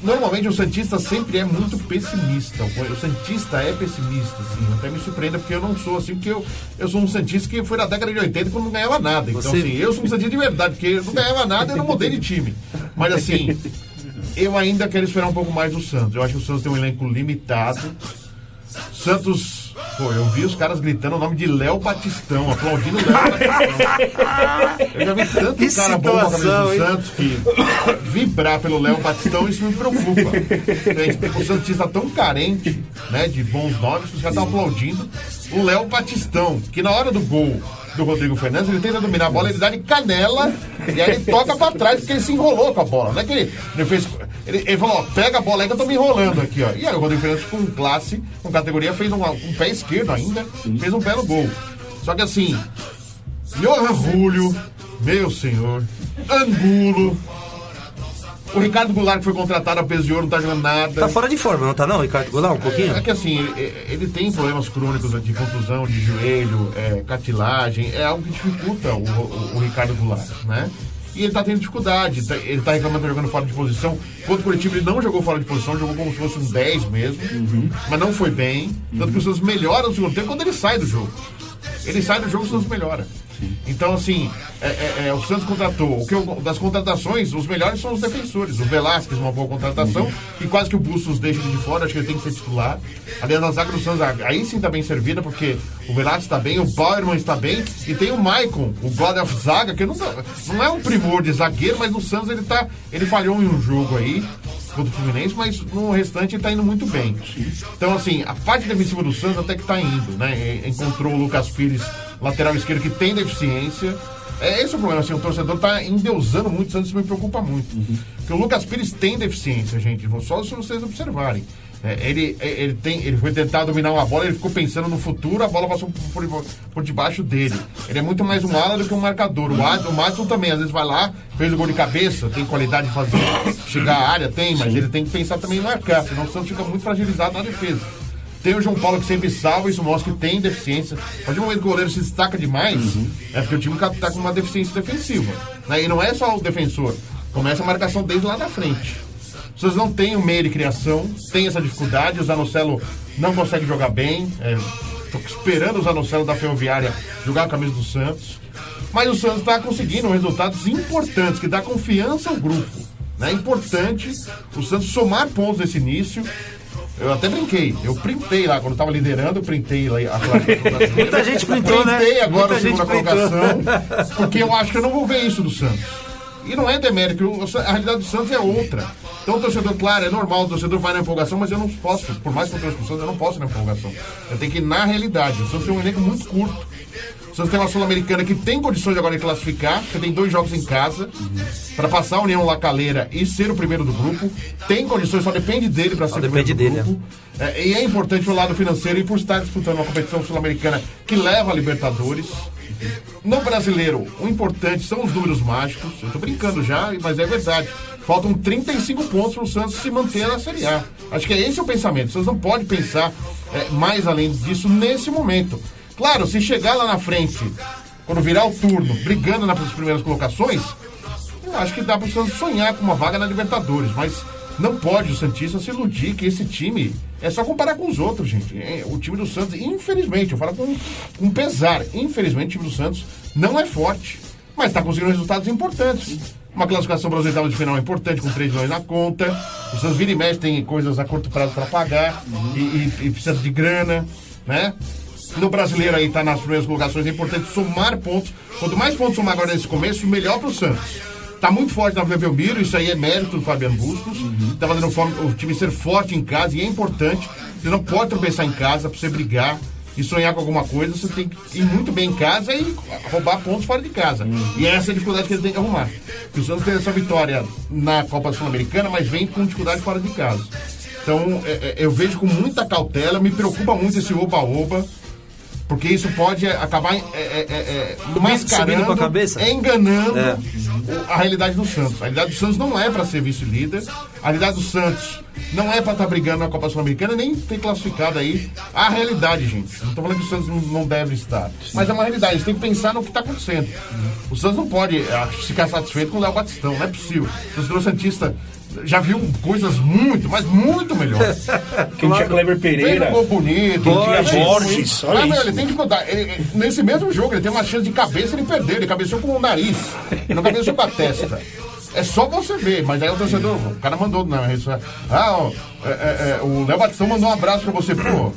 Normalmente o Santista sempre é muito pessimista. O Santista é pessimista, assim. Até me surpreenda, porque eu não sou assim, porque eu, eu sou um Santista que foi na década de 80 quando não ganhava nada. Então, Você- assim, eu sou um Santista de verdade, porque eu não ganhava nada e eu não mudei de time. Mas assim, eu ainda quero esperar um pouco mais do Santos. Eu acho que o Santos tem um elenco limitado. Santos. Pô, eu vi os caras gritando o nome de Léo Batistão, aplaudindo o Léo Batistão. Eu já vi tanto Que cara bom com a camisa do hein? Santos que vibrar pelo Léo Batistão, isso me preocupa. Um Santista tão carente né, de bons nomes que os caras estão aplaudindo o Léo Batistão, que na hora do gol do Rodrigo Fernandes, ele tenta dominar a bola, ele dá de canela e aí ele toca pra trás porque ele se enrolou com a bola. Não é que ele, ele fez. Ele, ele falou, ó, pega a bola aí que eu tô me enrolando aqui, ó. E aí o Rodrigo Fernandes, com classe, com categoria, fez um, um pé esquerdo ainda, fez um belo gol. Só que assim, Johan Julio, meu senhor, Angulo. O Ricardo Goulart que foi contratado a peso de ouro, não tá jogando nada. Tá fora de forma, não tá não, Ricardo Goulart, um pouquinho? É que assim, ele, ele tem problemas crônicos de contusão de joelho, é, cartilagem, é algo que dificulta o, o- o Ricardo Goulart, né? E ele tá tendo dificuldade, tá- ele tá reclamando que tá jogando fora de posição. Contra o Curitiba ele não jogou fora de posição, jogou como se fosse um 10 mesmo, mas não foi bem. Tanto que os Santos melhoram no segundo tempo quando ele sai do jogo. Ele sai do jogo, o Santos melhora. Então, assim, é, é, é, o Santos contratou. O que eu- das contratações, os melhores são os defensores. O Velasquez, uma boa contratação. E quase que o Bustos deixa ele de fora, acho que ele tem que ser titular. Aliás, a zaga do Santos, aí sim tá bem servida, porque o Velasquez está bem, o Bauerman está bem. E tem o Maicon, o God of Zaga, que não, não é um primor de zagueiro, mas no Santos ele, tá, ele falhou em um jogo aí contra o Fluminense, mas no restante ele tá indo muito bem. Então, assim, a parte defensiva do Santos até que tá indo, né? Encontrou o Lucas Pires, lateral esquerdo, que tem deficiência. É esse o problema, assim, o torcedor tá endeusando muito o Santos, isso me preocupa muito. Porque o Lucas Pires tem deficiência, gente. Só se vocês observarem. É, ele, é, ele, tem, ele foi tentar dominar uma bola, ele ficou pensando no futuro, a bola passou por, por, por debaixo dele. Ele é muito mais um ala do que um marcador. O, Ad, o Madison também, às vezes vai lá, fez o gol de cabeça, tem qualidade de fazer, chegar à área, tem, mas ele tem que pensar também em marcar, senão o Santos fica muito fragilizado na defesa. Tem o João Paulo que sempre salva, isso mostra que tem deficiência. A partir do momento que o goleiro se destaca demais, é porque o time está com uma deficiência defensiva. Né? E não é só o defensor, começa a marcação desde lá na frente. Vocês não têm o meio de criação, tem essa dificuldade, o Zanocelo não consegue jogar bem. Estou esperando o Zanocelo da Ferroviária jogar a camisa do Santos. Mas o Santos está conseguindo resultados importantes, que dá confiança ao grupo. É importante o Santos somar pontos nesse início. Eu até brinquei, eu printei lá, quando estava liderando, eu printei lá a. Muita gente printou, né? Printei agora Muita a segunda colocação, porque eu acho que eu não vou ver isso do Santos. E não é demérito, o- a realidade do Santos é outra. Então o torcedor, claro, é normal, o torcedor vai na empolgação, mas eu não posso, por mais que eu torça pro Santos, eu não posso na empolgação. Eu tenho que ir na realidade. O Santos tem um elenco muito curto. O Santos tem uma Sul-Americana que tem condições agora de classificar, porque tem dois jogos em casa, para passar a União Lacaleira e ser o primeiro do grupo. Tem condições, só depende dele para ser o depende primeiro do dele, grupo. É, e é importante o lado financeiro e por estar disputando uma competição sul-americana que leva a Libertadores. No brasileiro, o importante são os números mágicos. Eu tô brincando já, mas é verdade. Faltam 35 pontos para o Santos se manter na Série A. Acho que é esse o pensamento. Santos não pode pensar é, mais além disso nesse momento. Claro, se chegar lá na frente, quando virar o turno, brigando nas primeiras colocações, eu acho que dá para o Santos sonhar com uma vaga na Libertadores, mas não pode o Santista se iludir que esse time é só comparar com os outros, gente. É, O time do Santos, infelizmente, eu falo com, com pesar, infelizmente o time do Santos não é forte, mas está conseguindo resultados importantes. Uma classificação para de final é importante, com 3 milhões na conta. O Santos vira e mexe, tem coisas a curto prazo para pagar e, e- e precisa de grana, né? No brasileiro aí tá nas primeiras colocações, é importante somar pontos. Quanto mais pontos somar agora nesse começo, melhor pro Santos. Tá muito forte na Vila Belmiro, isso aí é mérito do Fabiano Bustos. Tá fazendo o time ser forte em casa e é importante. Você não pode tropeçar em casa pra você brigar e sonhar com alguma coisa, você tem que ir muito bem em casa e roubar pontos fora de casa. E essa é a dificuldade que ele tem que arrumar. Porque o Santos teve essa vitória na Copa Sul-Americana, mas vem com dificuldade fora de casa. Então, é, é, eu vejo com muita cautela, me preocupa muito esse oba-oba, porque isso pode é, acabar é, é, é, é, subindo mascarando, é enganando É. a realidade do Santos. A realidade do Santos não é para ser vice-líder, a realidade do Santos não é para estar brigando na Copa Sul-Americana, nem ter classificado aí. A realidade, gente. Não tô falando que o Santos não, deve estar, mas é uma realidade. Eles têm que pensar no que está acontecendo. O Santos não pode ah, ficar satisfeito com o Léo Batistão, não é possível. O Santista já viu coisas muito, mas muito melhores. Quem tinha Kleber um Pereira, gol bonito, Quem tinha Borges, olha Ah, isso. ele tem dificuldade. Ele- ele- nesse mesmo jogo, ele tem uma chance de cabeça, ele perdeu. Ele cabeceou com o nariz. Ele não cabeceou com a testa. É só você ver, mas aí o torcedor, o cara mandou na rede social, Ah, ó, é, é, é, o Léo Batistão mandou um abraço pra você, pô.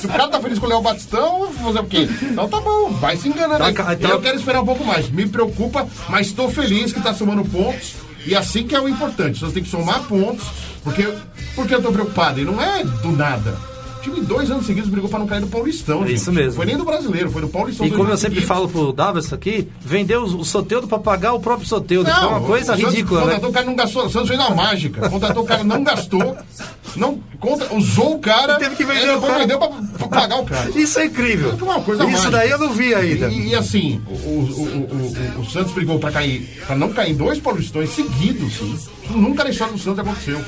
Se o cara tá feliz com o Léo Batistão, vou fazer o quê? Então tá bom, vai se enganando. Tá, então- Eu quero esperar um pouco mais. Me preocupa, mas estou feliz que tá somando pontos. E assim que é o importante. Você tem que somar pontos. Porque, porque eu tô preocupado. E não é do nada. Time, dois anos seguidos, brigou pra não cair do Paulistão. É gente. isso mesmo. Foi nem do brasileiro, foi do Paulistão. E como eu sempre seguidos. falo pro Davos aqui, vendeu o Soteudo pra pagar o próprio Soteudo. Foi uma coisa o Santos ridícula, né? Contratou o cara não gastou. O Santos fez uma mágica. Contratou o cara, não gastou. Não, contra, usou o cara. E teve que vender o cara. vendeu pra, pra pagar o cara. Isso é incrível. Isso é uma coisa Isso mágica. daí eu não vi ainda. E, e assim, o, o, o, o, Santos brigou pra cair, pra não cair em dois paulistões seguidos. Isso nunca na história do Santos aconteceu.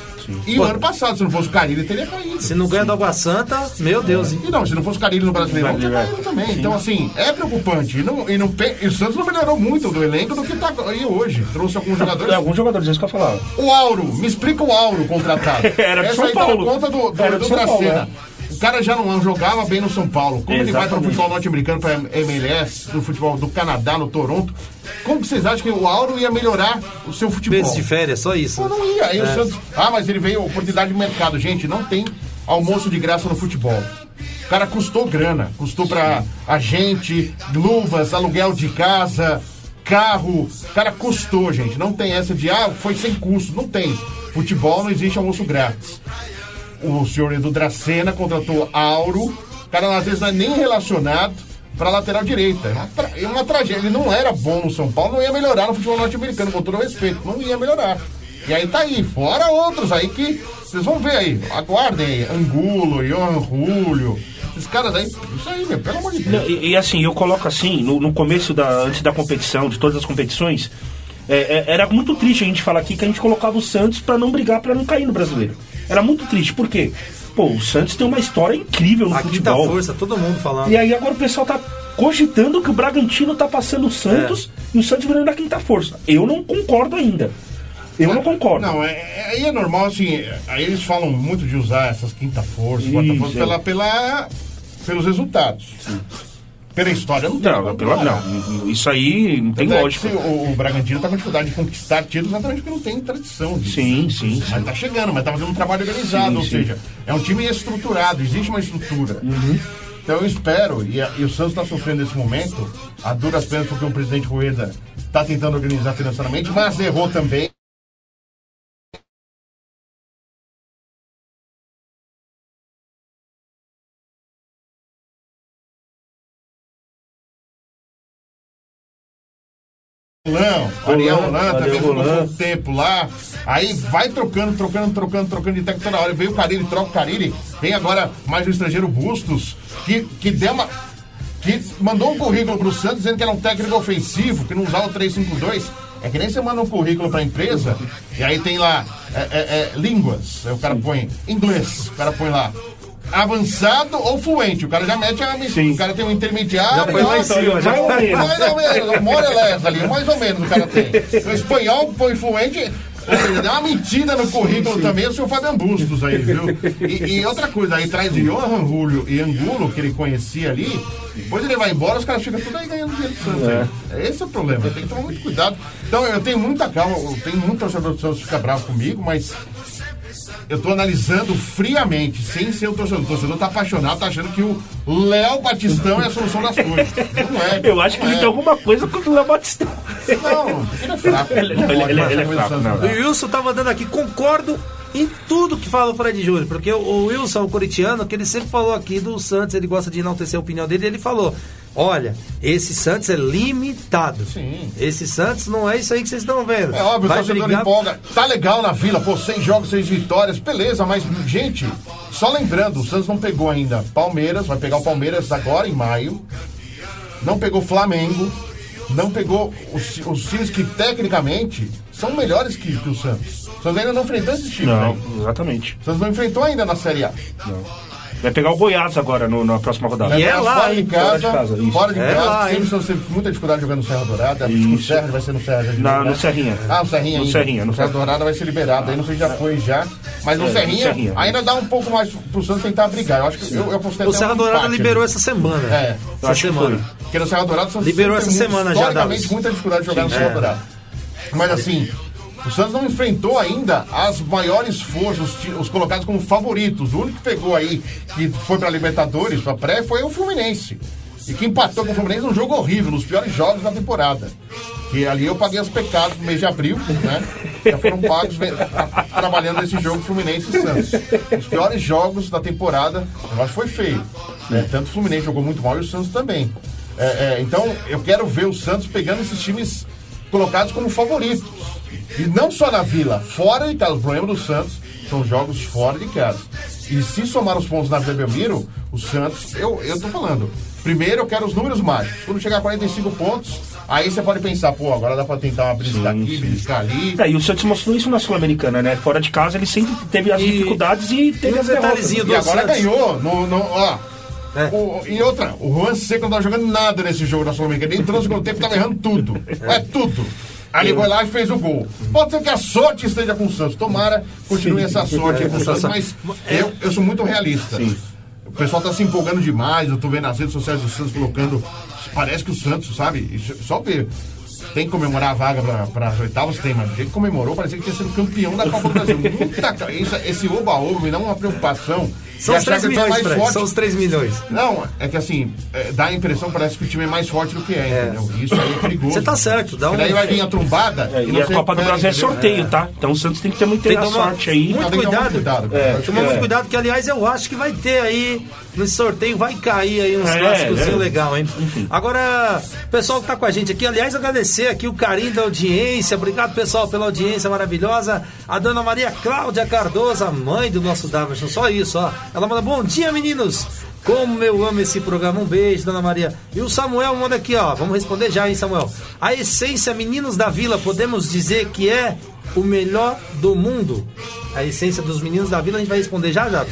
E Pô. o ano passado, se não fosse o Carilho, ele teria caído. Se não ganha do Água Santa, meu Deus. hein? E não, se não fosse o Carilho no Brasileirão, tinha caído também. Então, assim, é preocupante. E, não, e, não, e o Santos não melhorou muito do elenco do que tá aí hoje. Trouxe alguns jogadores. alguns jogadores, é isso que eu falava. O Auro, me explica o Auro contratado. Era de Essa São aí tá Paulo. conta do, do, Era do de São Paulo, Dracena. é. O cara já não jogava bem no São Paulo. Como ele vai para o Exatamente. futebol norte-americano, para MLS, no futebol do Canadá, no Toronto? Como que vocês acham que o Auro ia melhorar o seu futebol? Meses de férias, só isso. Pô, não ia. Aí o É. Santos. Ah, mas ele veio oportunidade de mercado. Gente, não tem almoço de graça no futebol. O cara custou grana. Custou pra agente, luvas, aluguel de casa, carro. O cara custou, gente. Não tem essa de, ah, foi sem custo. Não tem. Futebol não existe almoço grátis. O senhor Edu Dracena contratou Auro. O cara às vezes não é nem relacionado. pra lateral direita. É é uma tragédia. Ele não era bom no São Paulo, não ia melhorar no futebol norte-americano, com todo o respeito. Não ia melhorar. E aí tá aí, fora outros aí que vocês vão ver aí. Aguardem aí. Angulo, Johan Julio. Esses caras aí, isso aí, meu, pelo amor de Não, Deus. e, e assim, eu coloco assim, no, no começo da. antes da competição, de todas as competições, é, é, era muito triste a gente falar aqui que a gente colocava o Santos pra não brigar, pra não cair no brasileiro. Era muito triste, por quê? Pô, o Santos tem uma história incrível no A quinta futebol. força, todo mundo falando. E aí agora o pessoal tá cogitando que o Bragantino tá passando o Santos e o Santos virando da quinta força. Eu não concordo ainda. Eu não concordo. Não, é, é- aí é normal, assim, é, aí eles falam muito de usar essas quinta força, quarta força, é. pela, pela, pelos resultados. Pela história não tem. Não, comparar. não, isso aí não tem Tanto é lógica. se o, o Bragantino tá com dificuldade de conquistar títulos exatamente porque não tem tradição disso. Sim, sim, sim. Mas tá chegando, mas tá fazendo um trabalho organizado, Sim, ou sim. seja, é um time estruturado, existe uma estrutura. Uhum. Então eu espero, e, a- e o Santos está sofrendo nesse momento, a duras penas porque o presidente Rueda está tentando organizar financeiramente, mas errou também. Ariel Ariel também ficou pouco tempo lá. Aí vai trocando, trocando, trocando, trocando de técnico toda hora. Veio o Carille, troca o Carille. Vem agora mais um estrangeiro Bustos, que, que deu uma. Que mandou um currículo pro Santos dizendo que era um técnico ofensivo, que não usava o 352. É que nem você manda um currículo pra empresa, e aí tem lá é, é, é, línguas. Aí o cara põe inglês, o cara põe lá. Avançado ou fluente, o cara já mete a Sim. O cara tem um intermediário. Já foi lá em cima, já Mais ou foi. menos. Mais ou menos, more or less ali, mais ou menos o cara tem. O espanhol põe fluente, seja, deu uma mentira no currículo também o seu Fabian Bustos aí, viu? E, e outra coisa, aí traz de Johan Julio e Angulo, que ele conhecia ali, depois ele vai embora, os caras ficam tudo aí ganhando dinheiro do Santos. aí. Esse é o problema, tem que tomar muito cuidado. Então eu tenho muita calma, eu tenho muito torcedor do Santos que fica bravo comigo, mas eu tô analisando friamente, sem ser o torcedor. O torcedor tá apaixonado, tá achando que o Léo Batistão é a solução das coisas. Não é. Eu acho que ele é. tem alguma coisa contra o Léo Batistão. Não, ele é fraco. Ele- Não ele- pode ele- mais ele é fraco, Santos, não. O Wilson tá mandando aqui, concordo em tudo que fala o Fred Júnior, porque o- Wilson, o corintiano, que ele sempre falou aqui do Santos, ele gosta de enaltecer a opinião dele, ele falou: olha, esse Santos é limitado. Sim. Esse Santos não é isso aí que vocês estão vendo. É óbvio, o Vai torcedor brigar- empolga. Tá legal na vila, pô, seis jogos, seis vitórias, beleza, mas, gente, só lembrando, o Santos não pegou ainda Palmeiras, vai pegar o Palmeiras agora em maio. Não pegou Flamengo. Não pegou os, os times que tecnicamente são melhores que, que o Santos. O Santos ainda não enfrentou esses times. Não, né? exatamente. O Santos não enfrentou ainda na Série A. Vai pegar o Goiás agora no- na próxima rodada. E é Fora lá, de hein? casa, Fora de casa, isso. fora de É casa, lá, sempre hein? o Santos teve muita dificuldade jogando no Serra Dourada. Acho que o Isso. Serra vai ser no Serra. já de Na- novo, né? no Serrinha. Ah, no Serrinha No ainda. Serrinha, no No Serra Serra. Dourada vai ser liberado. Aí não sei se já foi já. Mas no É, no Serrinha, Serrinha. ainda dá um pouco mais pro Santos tentar brigar. Eu acho que eu, eu postei O Serra um Dourada empate liberou ali. essa semana. É, essa acho que semana. Porque no Serra Dourada o Santos Liberou essa semana já, Davos. muita dificuldade de jogar no Serra é. Dourada. Mas assim, o Santos não enfrentou ainda as maiores forças, os, colocados como favoritos. O único que pegou aí, que foi pra Libertadores, pra pré, foi o Fluminense. E que empatou com o Fluminense num jogo horrível, nos piores jogos da temporada. Que ali eu paguei os pecados no mês de abril, né? Já foram pagos tra- trabalhando nesse jogo Fluminense e Santos. Os piores jogos da temporada, eu acho que foi feio. né? Tanto o Fluminense jogou muito mal e o Santos também. É, é, então, eu quero ver o Santos pegando esses times colocados como favoritos. E não só na Vila, fora de casa. O problema do Santos são jogos fora de casa. E se somar os pontos na Belmiro, o Santos, eu, eu tô falando. Primeiro eu quero os números mágicos. Quando chegar a 45 pontos, aí você pode pensar, pô, agora dá pra tentar uma beliscar aqui, beliscar ali. É, e o Santos mostrou isso na Sul-Americana, né? Fora de casa ele sempre teve as E- dificuldades e teve um as derrotas. E agora Santos. ganhou. No, no, ó, É. o- e outra, o Juan Seco não tava jogando nada nesse jogo da Sul-Americana. Ele entrou no segundo tempo e tava errando tudo. É tudo. Aí foi lá e fez o gol. Pode ser que a sorte esteja com o Santos. Tomara, continue essa sorte aí com o Santos. Mas eu, eu sou muito realista. O pessoal tá se empolgando demais. Eu tô vendo nas redes sociais do Santos colocando. Parece que o Santos, sabe? Isso- Só ver. Tem que comemorar a vaga para as oitavas? Tem, mas do jeito que comemorou, parecia que tinha sido campeão da Copa do Brasil. Muita, esse oba-oba me dá uma preocupação. São os achar 3 que o time é milhões, mais forte. São os 3 milhões. Não, é que assim, é, dá a impressão, parece que o time é mais forte do que é, entendeu? Isso aí é perigoso. Você tá certo, dá um- daí vai vir a trombada É, e, e a Copa do recupera, Brasil é sorteio, tá? Então o Santos tem que ter muita Tem tomar sorte aí. muito tomar cuidado. cuidado. É, Acho que Toma é- muito cuidado, que aliás eu acho que vai ter aí nesse sorteio, vai cair aí uns É, clássicos é. legal, hein? Agora, pessoal que tá com a gente aqui, aliás, agradecer aqui o carinho da audiência. Obrigado, pessoal, pela audiência maravilhosa. A dona Maria Cláudia Cardoso, a mãe do nosso Daverson, só isso, ó. Ela manda bom dia, meninos. Como eu amo esse programa. Um beijo, dona Maria. E o Samuel manda aqui, ó. Vamos responder já, hein, Samuel. A essência Meninos da Vila, podemos dizer que é o melhor do mundo? A essência dos Meninos da Vila, a gente vai responder já, já.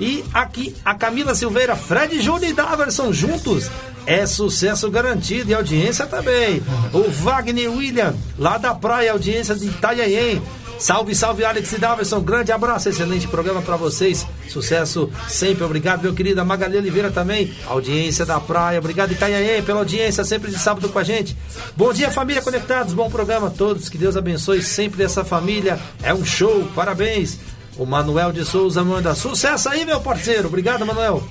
E aqui, a Camila Silveira, Fred Júnior e Daverson juntos. É sucesso garantido e audiência também. O Wagner William, lá da praia, audiência de Itanhaém. Salve, salve, Alex e Daverson. Grande abraço, excelente programa pra vocês. Sucesso sempre. Obrigado, meu querido. A Magali Oliveira também. Audiência da praia. Obrigado, Itanhaém, pela audiência, sempre de sábado com a gente. Bom dia, família Conectados. Bom programa a todos. Que Deus abençoe sempre essa família. É um show. Parabéns. O Manuel de Souza manda sucesso aí, meu parceiro. Obrigado, Manuel.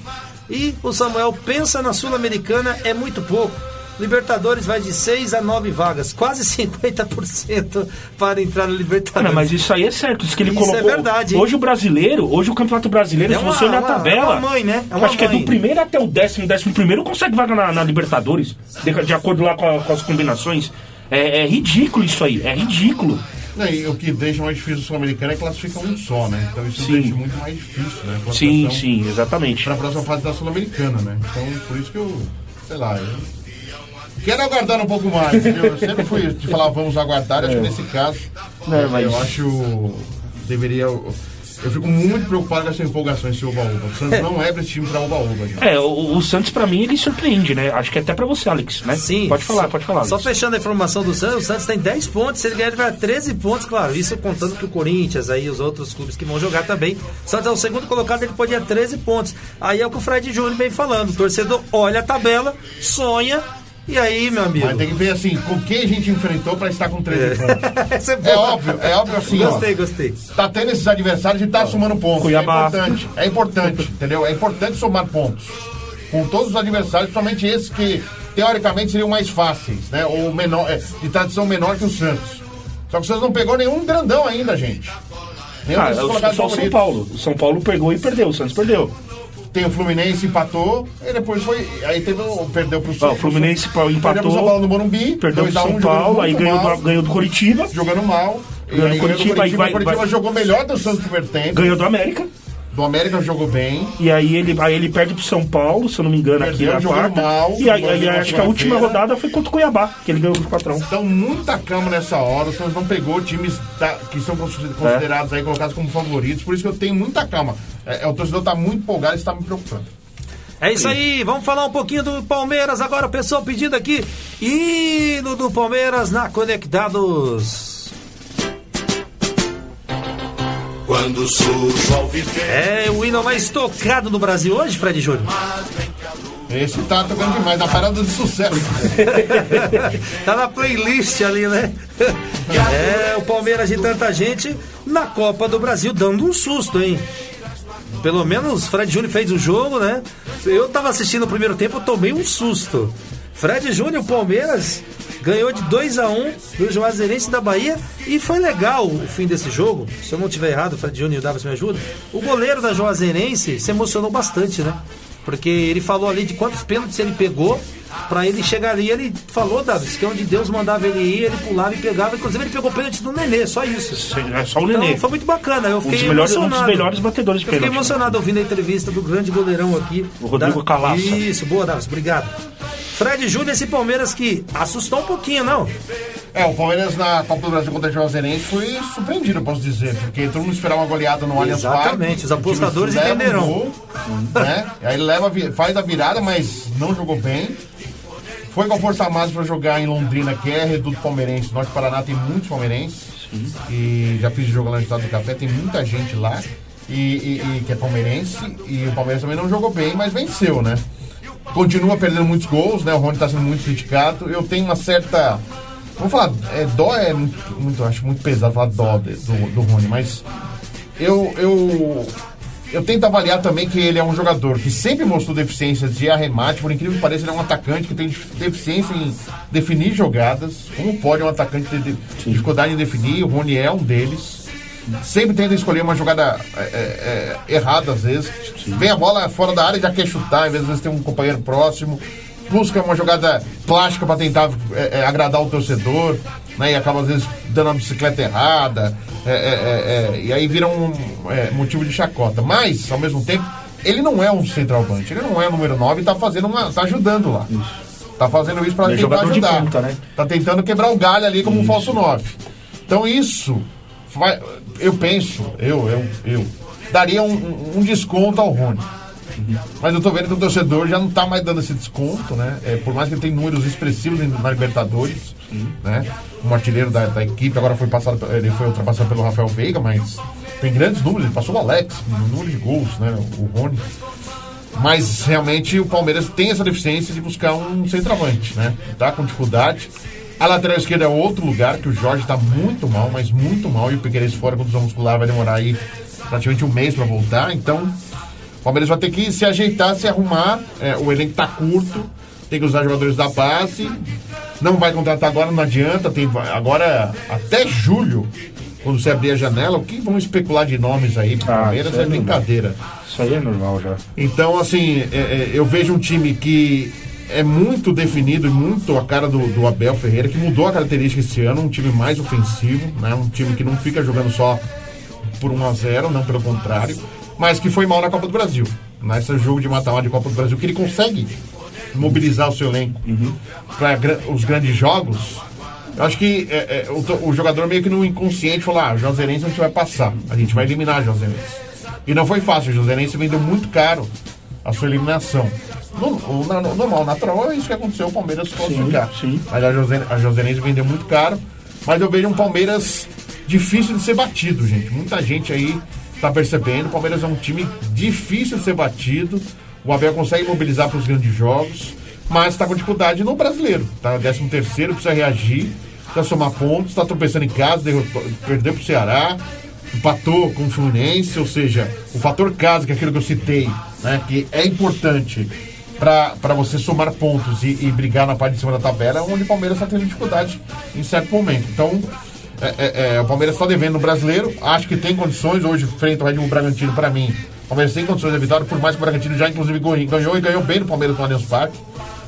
E o Samuel pensa na Sul-Americana é muito pouco. Libertadores vai de 6 a 9 vagas, quase 50% para entrar na Libertadores. Não, mas isso aí é certo, isso que ele Isso colocou. é verdade, hein? Hoje o brasileiro, hoje o Campeonato Brasileiro, É se você olhar a tabela. é uma mãe, né? É eu uma acho que é mãe. do primeiro até o décimo, décimo primeiro consegue vaga na, na Libertadores, de, de acordo lá com, a- com as combinações. É, é ridículo isso aí, é ridículo. Não, e o que deixa mais difícil o Sul-Americano é classificar um só, né? Então isso Sim. deixa muito mais difícil, né? A Sim, sim, exatamente. Pra próxima fase da Sul-Americana, né? Então, por isso que eu, sei lá, eu quero aguardar um pouco mais, viu? Eu sempre fui de falar vamos aguardar, acho que nesse caso, É, mas- eu acho deveria... Eu fico muito preocupado com essa empolgação esse Oba-Oba. O Santos não é pra esse time pra Oba-Oba. É, o, o Santos pra mim ele surpreende, né? Acho que até pra você, Alex, né? Sim. Pode falar, pode falar. Só Alex. fechando a informação do Santos, o Santos tem 10 pontos, se ele ganhar ele vai a 13 pontos, claro. Isso contando que o Corinthians aí, os outros clubes que vão jogar também. O Santos é o segundo colocado, ele pode ir a 13 pontos. Aí é o que o Fred Júnior vem falando. O torcedor olha a tabela, sonha, e aí, meu amigo? Mas tem que ver assim, com quem a gente enfrentou pra estar com 13 pontos. Essa É boa. óbvio, é óbvio assim, ó. Gostei, gostei. tá tendo esses adversários e tá somando pontos. Cuiabá. É importante, é importante, entendeu? É importante somar pontos. Com todos os adversários, somente esses que teoricamente seriam mais fáceis, né? Ou menor, é, de tradição menor que o Santos. Só que o Santos não pegou nenhum grandão ainda, gente. Nenhum Ah, é só o São. Paulo. O São Paulo pegou e perdeu, o Santos perdeu. Tem o Fluminense, empatou, e depois foi. Aí teve o. Perdeu pro Ó, o Fluminense empatou, São Paulo no Morumbi, perdeu 2 pro a 1, São jogando Paulo, aí ganhou mal, do, ganhou do Curitiba, jogando mal. Ganhou do Curitiba, vai- o Curitiba vai- jogou melhor do Santos no primeiro tempo. ganhou do América. Do América jogou bem. E aí ele, aí ele perde pro São Paulo, se eu não me engano, aqui Perdeu, na jogou quarta. mal, e aí, aí na acho que a última segunda-feira. rodada foi contra o Cuiabá, que ele ganhou o patrão. Então, muita calma nessa hora. O Santos não pegou times da- que são considerados aí, colocados como favoritos. Por isso que eu tenho muita calma. É, é, o torcedor tá muito empolgado e está me preocupando. É isso aí, vamos falar um pouquinho do Palmeiras agora, o pessoal pedindo aqui. Hino do Palmeiras na Conectados. Quando surge ao viver. É o hino mais tocado no Brasil hoje, Fred Júnior. Esse tá tocando demais, na parada de sucesso. tá na playlist ali, né? É, o Palmeiras de tanta gente na Copa do Brasil dando um susto, hein? Pelo menos Fred Júnior fez o jogo, né? Eu tava assistindo o primeiro tempo, eu tomei um susto. Fred Júnior, Palmeiras, ganhou de 2 a 1 do Juazeirense da Bahia e foi legal o fim desse jogo. Se eu não tiver errado, Fred Júnior e o Davis me ajuda. O goleiro da Juazeirense se emocionou bastante, né? Porque ele falou ali de quantos pênaltis ele pegou pra ele chegar ali. Ele falou, Davis, que onde Deus mandava ele ir, ele pulava e pegava. Inclusive, ele pegou pênalti do Nenê, só isso. É só o Nenê. Então, foi muito bacana. Eu Um fiquei dos melhores- um dos emocionado. melhores batedores de Eu fiquei pênalti. emocionado ouvindo a entrevista do grande goleirão aqui. O Rodrigo da... Calaça. Isso, boa, Davis, obrigado. Fred Júnior, esse Palmeiras que assustou um pouquinho, não? É, o Palmeiras na Copa do Brasil contra o Juazeirense foi surpreendido, eu posso dizer, porque todo mundo esperava uma goleada no Allianz Parque. Exatamente, os apostadores leva um gol, né? Aí ele leva, faz a virada, mas não jogou bem. Foi com a força máxima para jogar em Londrina, que é reduto palmeirense. Norte do Paraná tem muitos palmeirenses. E já fiz jogo lá no Estado do Café, tem muita gente lá. E, e- e que é palmeirense. E o Palmeiras também não jogou bem, mas venceu, né? Continua perdendo muitos gols, né? O Rony está sendo muito criticado. Eu tenho uma certa. Vamos falar, é, dó é muito, muito- acho muito pesado falar dó do, do Rony, mas eu, eu eu tento avaliar também que ele é um jogador que sempre mostrou deficiências de arremate, por incrível que pareça, ele é um atacante que tem deficiência em definir jogadas. Como pode um atacante ter de- dificuldade em definir? O Rony é um deles. Sempre tenta escolher uma jogada é, é, é, errada, às vezes. Vem a bola fora da área e já quer chutar, às vezes, às vezes tem um companheiro próximo. Busca uma jogada plástica para tentar é, é, agradar o torcedor, né? E acaba, às vezes, dando a bicicleta errada. é, é, é, é, e aí vira um é, motivo de chacota. Mas, ao mesmo tempo, ele não é um centralvante, ele não é número 9 e tá fazendo uma. tá ajudando lá. Tá fazendo isso para é tentar ajudar. ponta, né? Tá tentando quebrar o galho ali como um falso 9. Então isso, vai- eu penso, eu, eu, eu, daria um, um- desconto ao Rony. Mas eu tô vendo que o torcedor já não tá mais dando esse desconto, né? É, por mais que ele tenha números expressivos na Libertadores, né? Um artilheiro da, da equipe, agora foi passado, ele foi ultrapassado pelo Rafael Veiga, mas tem grandes números, ele passou o Alex, no número de gols, né? O Rony. Mas realmente o Palmeiras tem essa deficiência de buscar um centroavante, né? Tá com dificuldade. A lateral esquerda é outro lugar que o Jorge tá muito mal, mas muito mal. E o Piqueires fora com contusão muscular vai demorar aí praticamente um mês para voltar. Então, o Palmeiras vai ter que se ajeitar, se arrumar. É, o elenco tá curto, tem que usar jogadores da base. Não vai contratar agora, não adianta. Tem, agora, até julho, quando você abrir a janela, o que vão especular de nomes aí pro Ah, Palmeiras é dá. brincadeira. Isso aí é normal já. Então, assim, é, é, eu vejo um time que é muito definido e muito a cara do, do Abel Ferreira, que mudou a característica esse ano, um time mais ofensivo, né? Um time que não fica jogando só por 1 a 0 não pelo contrário, mas que foi mal na Copa do Brasil. Nesse jogo de mata-mata de Copa do Brasil, que ele consegue mobilizar o seu elenco para os grandes jogos. Eu acho que é, é, o, o jogador meio que no inconsciente falou: ah, Joserense a gente vai passar, a gente vai eliminar o Joserense. E não foi fácil, o Joserense vendeu muito caro a sua eliminação. No, o, na- no- normal, natural é isso que aconteceu, o Palmeiras classificar. sim. Mas a, Jose, a Joserense vendeu muito caro. Mas eu vejo um Palmeiras difícil de ser batido, gente. Muita gente aí tá percebendo. O Palmeiras é um time difícil de ser batido. O Abel consegue mobilizar para os grandes jogos, mas está com dificuldade no brasileiro. Tá 13 terceiro, precisa reagir, precisa somar pontos, está tropeçando em casa, derrotou, perdeu para o Ceará, empatou com o Fluminense, ou seja, o fator casa, que é aquilo que eu citei, né, que é importante para você somar pontos e, e brigar na parte de cima da tabela, é onde o Palmeiras está tendo dificuldade em certo momento. Então, é, é, é, o Palmeiras está devendo no brasileiro, acho que tem condições, hoje, frente ao Red Bull Bragantino, para mim, Palmeiras tem condições de vitória, por mais que o Bragantino já, inclusive, ganhou, e ganhou bem no Palmeiras no Allianz Parque,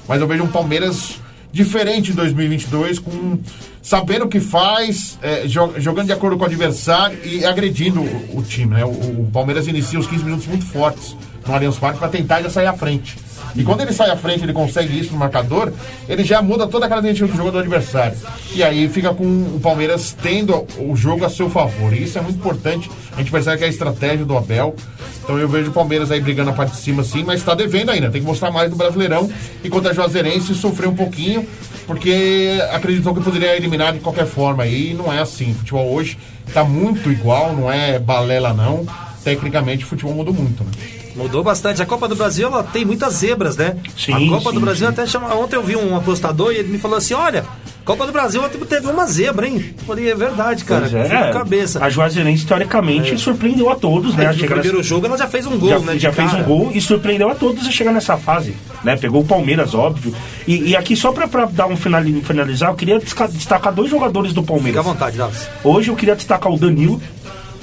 mas eu vejo um Palmeiras diferente em 2022, com sabendo o que faz, é, jo- jogando de acordo com o adversário e agredindo o, o time. Né? O, o Palmeiras inicia os 15 minutos muito fortes no Allianz Parque para tentar já sair à frente. E quando ele sai à frente, ele consegue isso no marcador, ele já muda toda a característica do jogo do adversário. E aí fica com o Palmeiras tendo o jogo a seu favor. E isso é muito importante. A gente percebe que é a estratégia do Abel. Então eu vejo o Palmeiras aí brigando na parte de cima sim, mas está devendo ainda. Tem que mostrar mais do Brasileirão. Enquanto a Juazeirense sofreu um pouquinho, porque acreditou que poderia eliminar de qualquer forma. E não é assim. O futebol hoje está muito igual, não é balela não. Tecnicamente o futebol mudou muito, né? Mudou bastante. A Copa do Brasil ela tem muitas zebras, né? Sim, a Copa sim, do Brasil sim. até chama. Ontem eu vi um apostador e ele me falou assim: olha, Copa do Brasil teve uma zebra, hein? Falei, é verdade, cara. Pois é. Fica cabeça. A Juazeirense, teoricamente, surpreendeu a todos, né? Aí, no primeiro nessa- jogo ela já fez um gol, já, né? já fez cara. um gol e surpreendeu a todos a chegar nessa fase. Né? Pegou o Palmeiras, óbvio. E, e aqui, só pra, pra dar um finali- finalizar, eu queria destacar dois jogadores do Fica Palmeiras. à vontade, Davis. Hoje eu queria destacar o Danilo,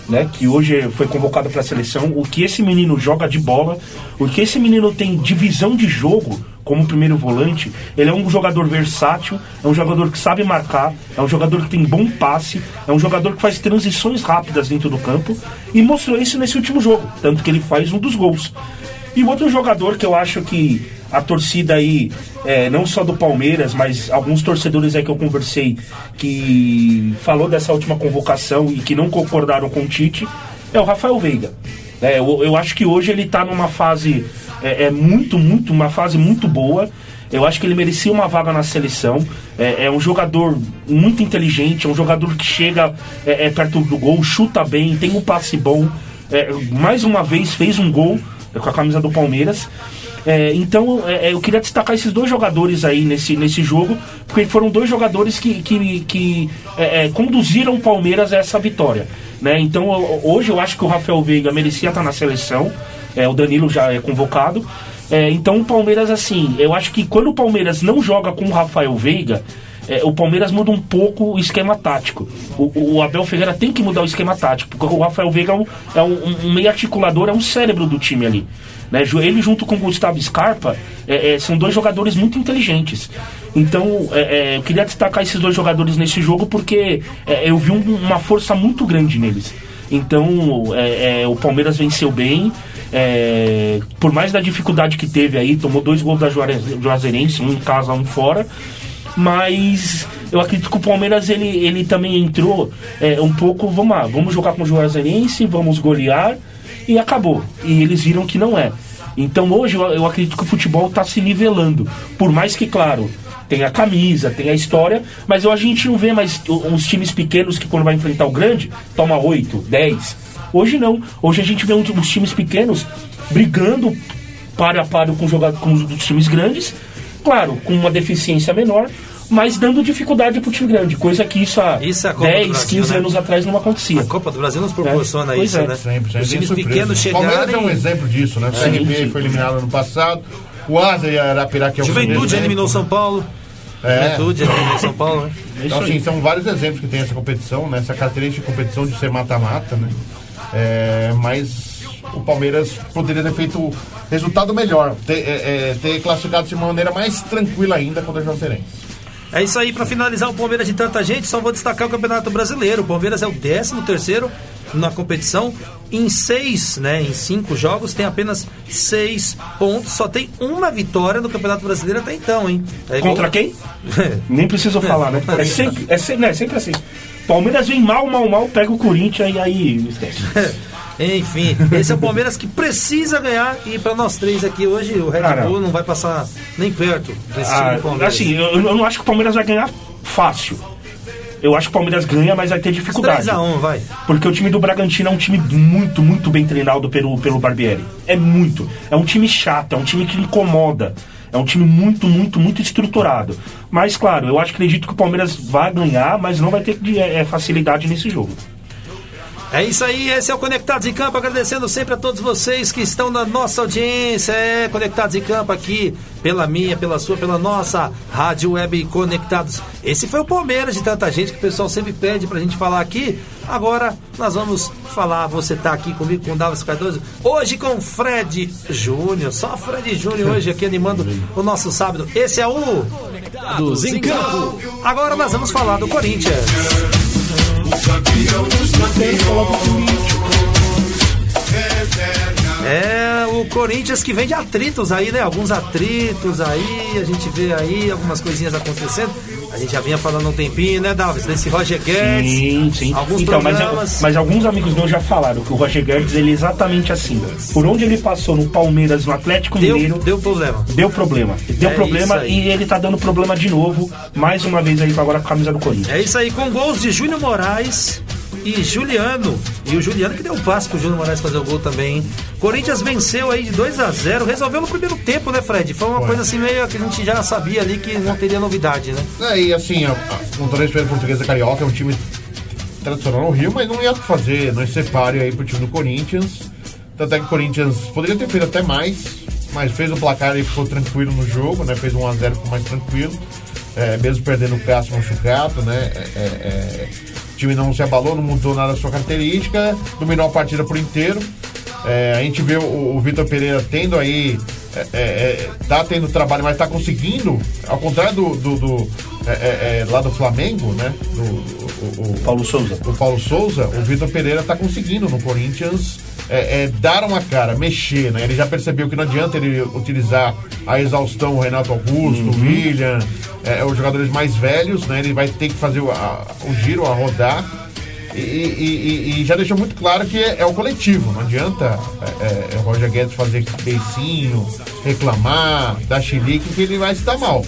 né, que hoje foi convocado para a seleção. O que esse menino joga de bola, o que esse menino tem de visão de jogo como primeiro volante. Ele é um jogador versátil, é um jogador que sabe marcar, é um jogador que tem bom passe, é um jogador que faz transições rápidas dentro do campo e mostrou isso nesse último jogo, tanto que ele faz um dos gols. E outro jogador que eu acho que a torcida aí, é, não só do Palmeiras, mas alguns torcedores aí que eu conversei que falou dessa última convocação e que não concordaram com o Tite, é o Rafael Veiga. É, eu, eu acho que hoje ele tá numa fase é, é muito, muito, uma fase muito boa. Eu acho que ele merecia uma vaga na seleção. É, é um jogador muito inteligente, é um jogador que chega é, é, perto do gol, chuta bem, tem um passe bom. É, mais uma vez fez um gol com a camisa do Palmeiras. É, então é, é, eu queria destacar esses dois jogadores aí nesse, nesse jogo, porque foram dois jogadores que, que, que é, é, conduziram o Palmeiras a essa vitória. Né? Então ho- hoje eu acho que o Rafael Veiga merecia estar na seleção. É, o Danilo já é convocado. É, então o Palmeiras, assim, eu acho que quando o Palmeiras não joga com o Rafael Veiga, o Palmeiras muda um pouco o esquema tático. O, o Abel Ferreira tem que mudar o esquema tático, porque o Rafael Veiga é um, é um, um meio articulador, é um cérebro do time ali. Né? Ele junto com o Gustavo Scarpa é, é, são dois jogadores muito inteligentes. Então é, é, eu queria destacar esses dois jogadores nesse jogo porque é, eu vi um- uma força muito grande neles. Então é, o Palmeiras venceu bem. por mais da dificuldade que teve aí, tomou dois gols da Juazeirense, um em casa, um fora mas eu acredito que o Palmeiras ele, ele também entrou é, um pouco, vamos lá, vamos jogar com o Juazeirense, vamos golear e acabou. E eles viram que não é. Então hoje eu, acredito que o futebol está se nivelando. Por mais que, claro, tem a camisa, tem a história, mas a gente não vê mais uns times pequenos que quando vai enfrentar o grande, toma 8, 10. Hoje não. Hoje a gente vê uns, uns times pequenos brigando para a para com, com os times grandes, claro, com uma deficiência menor, mas dando dificuldade para o time grande, coisa que isso há Isso é a Copa do 10, Brasil, 15 né? anos atrás não acontecia. A Copa do Brasil nos proporciona É, isso, é. né? Sempre, sempre. Os times pequenos. O Palmeiras é um exemplo disso, né? O Sim, CRB sim. foi eliminado ano passado. O Asa e a Arapiraca é o Juventude eliminou. São Paulo. É. Juventude eliminou São Paulo, né? Então, assim, são vários exemplos que tem essa competição, né? Essa característica de competição de ser mata-mata, né? É, mas o Palmeiras poderia ter feito resultado melhor, ter, é, é, ter classificado de uma maneira mais tranquila ainda contra o Juazeirense. É isso aí, pra finalizar o Palmeiras de tanta gente, só vou destacar o Campeonato Brasileiro. O Palmeiras é o 13 terceiro na competição. Em seis, né, em cinco jogos, tem apenas seis pontos. Só tem uma vitória no Campeonato Brasileiro até então, hein? É igual- Contra quem? Nem preciso falar, né? É sempre, é sempre, né, sempre assim. Palmeiras vem mal, mal, mal, pega o Corinthians e aí esquece. Enfim, esse é o Palmeiras que precisa ganhar. E pra nós três aqui hoje, o Red Cara. Bull não vai passar nem perto desse time Ah, do Palmeiras. assim, eu, eu não acho que o Palmeiras vai ganhar fácil. Eu acho que o Palmeiras ganha, mas vai ter dificuldade. 3x1, vai. Porque o time do Bragantino é um time muito, muito bem treinado pelo, pelo Barbieri. É muito. É um time chato, é um time que incomoda. É um time muito, muito, muito estruturado. Mas, claro, eu acho acredito que o Palmeiras vai ganhar, mas não vai ter de- é, facilidade nesse jogo. É isso aí, esse é o Conectados em Campo, agradecendo sempre a todos vocês que estão na nossa audiência, é Conectados em Campo aqui, pela minha, pela sua, pela nossa Rádio Web Conectados. Esse foi o Palmeiras de tanta gente que o pessoal sempre pede pra gente falar aqui. Agora nós vamos falar, você tá aqui comigo com o Davos Cardoso, hoje com Fred Júnior, só Fred Júnior hoje aqui animando o nosso sábado. Esse é o Dos em campo. Agora nós vamos falar do Corinthians. É o Corinthians que vem de atritos aí, né? Alguns atritos aí, a gente vê aí algumas coisinhas acontecendo. A gente já vinha falando um tempinho, né, Davis? Desse Roger Guedes. Sim, sim. Alguns então, mas, programas. mas alguns amigos meus já falaram que o Roger Guedes ele é exatamente assim. Por onde ele passou no Palmeiras, no Atlético deu, Mineiro, deu problema. deu problema. Deu É problema e ele tá dando problema de novo, mais uma vez aí agora com a camisa do Corinthians. É isso aí, com gols de Júnior Moraes e Juliano. E o Juliano que deu o passe pro Júnior Moraes fazer o gol também. hein? Corinthians venceu aí de 2 a 0 resolveu no primeiro tempo, né, Fred? Foi uma coisa assim meio que a gente já sabia ali que não teria novidade, né? É, e assim, a, a, a experiência portuguesa carioca, é um time tradicional no Rio, mas não ia fazer, não ia ser páreo aí pro time do Corinthians. Tanto é que o Corinthians poderia ter feito até mais, mas fez o placar e ficou tranquilo no jogo, né? Fez um 1x0, ficou mais tranquilo. É, mesmo perdendo o Cássio machucado, né? É, é, é, o time não se abalou, não mudou nada da sua característica, dominou a partida por inteiro. É, a gente vê o, o Vitor Pereira tendo aí. É, é, é, tá tendo trabalho, mas tá conseguindo, ao contrário do, do, do, é, é, é, lá do Flamengo, né? Do, o, o- Paulo Souza. o Paulo Souza, o Vitor Pereira tá conseguindo no Corinthians dar uma cara, mexer, né? Ele já percebeu que não adianta ele utilizar a exaustão, o Renato Augusto, o William, é, os jogadores mais velhos, né? Ele vai ter que fazer o, a- o giro, a rodar. E, e- e- já deixou muito claro que é, é o coletivo, não adianta é, é, é o Roger Guedes fazer beicinho, reclamar, dar chilique, que ele vai se dar mal.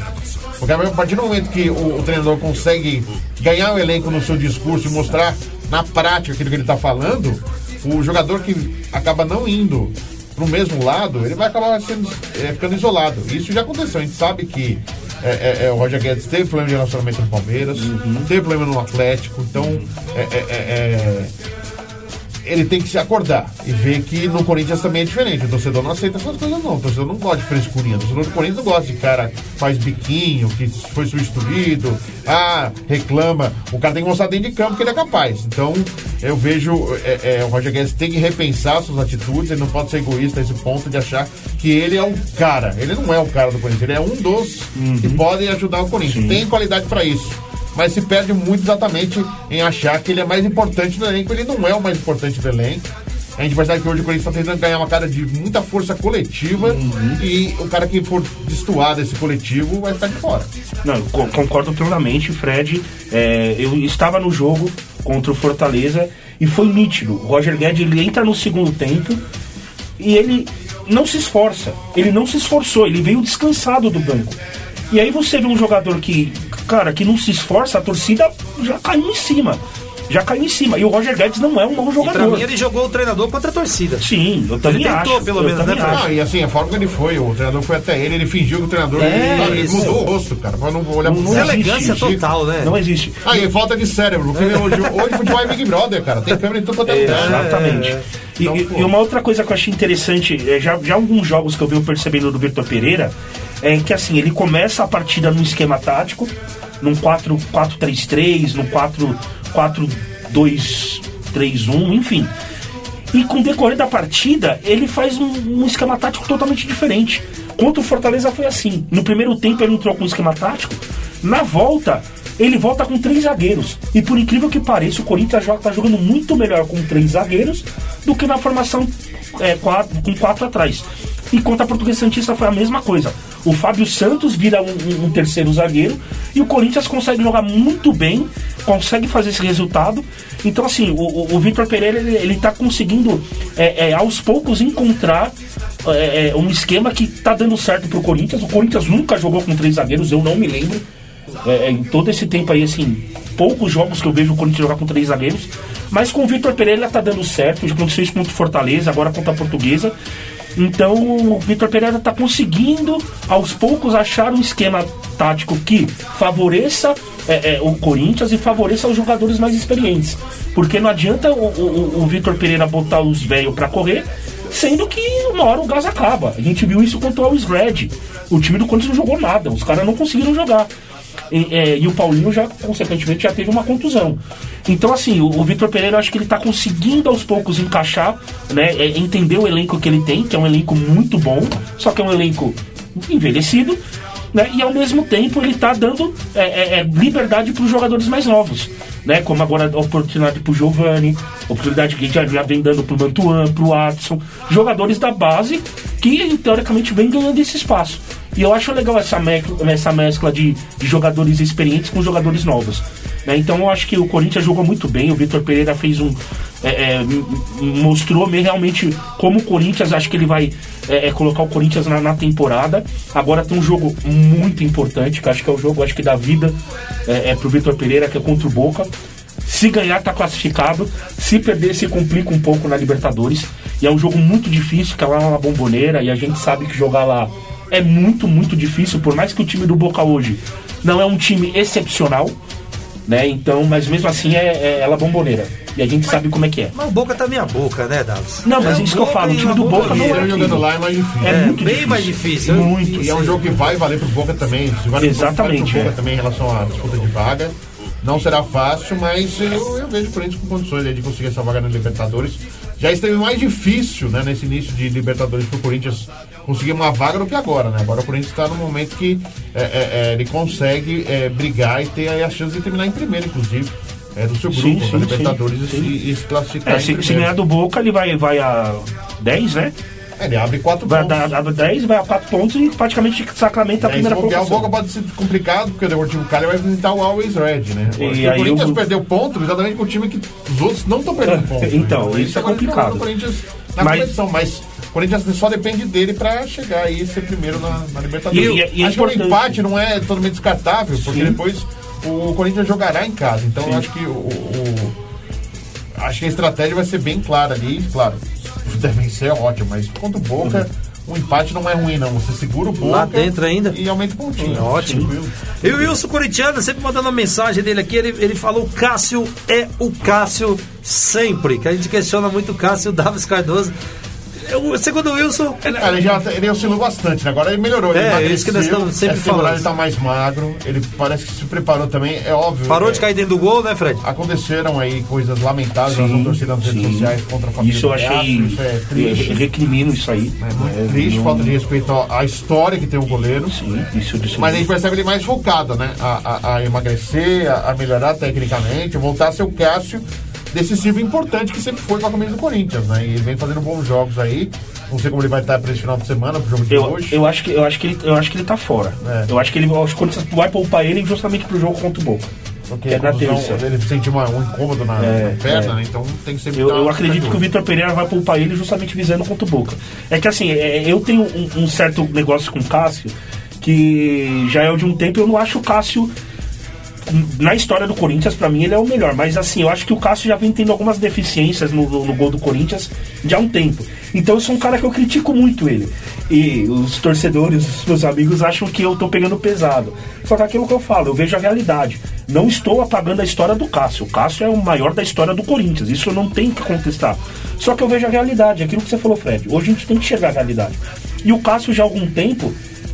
Porque a partir do momento que o, o treinador consegue ganhar o elenco no seu discurso e mostrar na prática aquilo que ele está falando, o jogador que acaba não indo para o mesmo lado, ele vai acabar sendo, é, ficando isolado. Isso já aconteceu, a gente sabe que é, é, é, o Roger Guedes teve problema de relacionamento no Palmeiras, teve problema no Atlético, então é, é, é, ele tem que se acordar e ver que no Corinthians também é diferente. O torcedor não aceita essas coisas, não. O torcedor não gosta de frescurinha. O torcedor do Corinthians não gosta de cara que faz biquinho, que foi substituído, ah, reclama. O cara tem que mostrar dentro de campo que ele é capaz. Então, eu vejo é, é, o Roger Guedes tem que repensar suas atitudes, ele não pode ser egoísta a esse ponto de achar que ele é o cara. Ele não é o cara do Corinthians, ele é um dos que podem ajudar o Corinthians. Tem qualidade para isso mas se perde muito exatamente em achar que ele é mais importante do elenco. Ele não é o mais importante do elenco. A gente vai saber que hoje o Corinthians está tentando ganhar uma cara de muita força coletiva e o cara que for destoar desse coletivo vai ficar de fora. Não, concordo plenamente, Fred. É, eu estava no jogo contra o Fortaleza e foi nítido. O Roger Guedes ele entra no segundo tempo e ele não se esforça. Ele não se esforçou, ele veio descansado do banco. E aí você vê um jogador que, cara, que não se esforça, a torcida já caiu em cima. Já caiu em cima. E o Roger Guedes não é um mau E pra jogador. mim ele jogou o treinador contra a torcida. Sim, eu também tentou, acho. pelo eu menos, né. Ah, e assim, a forma que ele foi, o treinador foi até ele, ele fingiu que o treinador É, ele, ele mudou o rosto, cara, pra não olhar pro Não. Elegância existe. total, né? Não existe. Ah, e falta de cérebro, porque hoje, hoje futebol é Big Brother, cara. Tem câmera em tudo quanto é lugar. Exatamente. É, E, Então, e- e uma outra coisa que eu achei interessante, é, já, já alguns jogos que eu venho percebendo do Vitor Pereira, é que assim, ele começa a partida num esquema tático, num 4-4-3-3, num 4-4-2-3-1, enfim. E com o decorrer da partida, ele faz um, um esquema tático totalmente diferente. Contra o Fortaleza foi assim. No primeiro tempo ele entrou com um esquema tático. Na volta, ele volta com três zagueiros. E por incrível que pareça, o Corinthians está jogando muito melhor com três zagueiros do que na formação é, quatro- com quatro atrás. E contra a Portuguesa Santista foi a mesma coisa. O Fábio Santos vira um, um- terceiro zagueiro e o Corinthians consegue jogar muito bem, consegue fazer esse resultado. Então, assim, o, o- o Vitor Pereira ele, ele tá conseguindo é, é, aos poucos encontrar é, é, um esquema que tá dando certo pro Corinthians. O Corinthians nunca jogou com três zagueiros, eu não me lembro. É, é, em todo esse tempo aí, assim, poucos jogos que eu vejo o Corinthians jogar com três zagueiros. Mas com o Vitor Pereira tá dando certo. Já aconteceu isso contra o Fortaleza, agora contra a Portuguesa. Então o Vitor Pereira tá conseguindo, aos poucos, achar um esquema tático que favoreça é, é, o Corinthians e favoreça os jogadores mais experientes. Porque não adianta o, o, o Vitor Pereira botar os velhos pra correr, sendo que uma hora o gás acaba. A gente viu isso contra o Red. O time do Corinthians não jogou nada, os caras não conseguiram jogar. E, é, e o Paulinho já, consequentemente, já teve uma contusão. Então, assim, o, o Vitor Pereira, eu acho que ele tá conseguindo aos poucos encaixar, né? é, entender o elenco que ele tem, que é um elenco muito bom, só que é um elenco envelhecido, né? E ao mesmo tempo ele tá dando é, é, é, liberdade para os jogadores mais novos, né? Como agora a oportunidade pro Giovani, oportunidade que já, já vem dando pro Mantuan, pro Watson, jogadores da base que teoricamente vem ganhando esse espaço. E eu acho legal essa, me essa mescla de, de jogadores experientes com jogadores novos. né? Então eu acho que o Corinthians jogou muito bem, o Vitor Pereira fez um. é, é, mostrou me realmente como o Corinthians, acho que ele vai é, é, colocar o Corinthians na, na temporada. Agora tem um jogo muito importante, que acho que é o jogo acho que da vida é, é pro Vitor Pereira, que é contra o Boca. Se ganhar, tá classificado. Se perder, se complica um pouco na Libertadores. E é um jogo muito difícil, que é lá na bomboneira. E a gente sabe que jogar lá é muito, muito difícil. Por mais que o time do Boca hoje não é um time excepcional, né? Então, mas mesmo assim é, é ela bomboneira. E a gente sabe como é que é. Mas o Boca tá meia boca, né, Dados? Não, mas É isso que eu falo, o time do Boca não é jogando lá é mais difícil. É, É, muito bem difícil. mais difícil. Muito. E é um jogo que vai valer pro Boca também. Vale Exatamente, pro Boca é. também em relação à disputa de vaga. Não será fácil, mas eu, eu vejo o Corinthians com condições de conseguir essa vaga na Libertadores. Já esteve mais difícil, né, nesse início de Libertadores pro Corinthians conseguir uma vaga do que agora, né? Agora o Corinthians está no momento que é, é, é, ele consegue é, brigar e ter aí a chance de terminar em primeiro, inclusive. É, do seu Sim, grupo, sim, da Libertadores sim, e, se- e se classificar É, se, se ganhar do Boca, ele vai, vai a 10, né? É, ele abre quatro Vai pontos. dar, dar 10, vai a 4 pontos e praticamente sacramenta a aí, se primeira o colocação. Boca pode ser complicado, porque o Deportivo Cali vai visitar o Always Red, né? E E o Corinthians o- perdeu ponto exatamente com o time que os outros não estão perdendo ponto. Então, né? isso é complicado. O na Mas- competição, mas o Corinthians só depende dele pra chegar aí e ser primeiro na, na Libertadores. E- e- e é acho que o importante. empate não é totalmente descartável, porque Sim. depois o Corinthians jogará em casa. Então eu acho que o, o- acho que a estratégia vai ser bem clara ali, claro. Se der vencer é ótimo, mas contra o Boca, um empate não é ruim, não. Você segura o Boca Lá dentro ainda? e aumenta o pontinho. Ótimo. Tranquilo. E o Wilson Coritiano, sempre mandando uma mensagem dele aqui, ele, ele falou: Cássio é o Cássio sempre. Que a gente questiona muito o Cássio, o Davis Cardoso. Eu, segundo o Wilson, ele- É, ele já ele oscilou bastante, né? Agora ele melhorou. Ele É, emagreceu, isso que nós estamos sempre temporada falando. Ele tá mais magro, ele parece que se preparou também, é óbvio. parou é, de cair dentro do gol, né, Fred? Aconteceram aí coisas lamentáveis, nós vamos torcer nas redes sim. sociais contra a família Isso eu achei. Isso é triste. eu recrimino isso aí. É muito É, triste, não- falta de respeito à à história que tem o goleiro. Sim, isso, isso Mas a gente percebe ele mais focado, né? A, a- a emagrecer, a, a melhorar tecnicamente, voltar a ser o Cássio decisivo e importante que sempre foi com a camisa do Corinthians, né? E ele vem fazendo bons jogos aí. Não sei como ele vai estar para esse final de semana, pro jogo de Eu, hoje. eu, acho que, eu, acho que ele, eu acho que ele tá fora. É. Eu acho que ele eu acho que o Corinthians vai poupar ele justamente pro jogo contra o Boca. Porque que é na terça. ele sente uma- um incômodo na, É, na perna, é. né? Então tem que sempre Eu, eu acredito que o. Vitor Pereira vai poupar ele justamente visando contra o Boca. É que assim, é, eu tenho um, um certo negócio com o Cássio, que já é de um tempo, eu não acho o Cássio. Na história do Corinthians, pra mim, ele é o melhor. Mas assim, eu acho que o Cássio já vem tendo algumas deficiências no, no- no gol do Corinthians já há um tempo. Então eu sou um cara que eu critico muito ele. E os torcedores, os meus amigos, acham que eu tô pegando pesado. Só que é aquilo que eu falo, eu vejo a realidade. Não estou apagando a história do Cássio. O Cássio é o maior da história do Corinthians. Isso não tenho que contestar. Só que eu vejo a realidade, aquilo que você falou, Fred. Hoje a gente tem que chegar à realidade. E o Cássio já há algum tempo,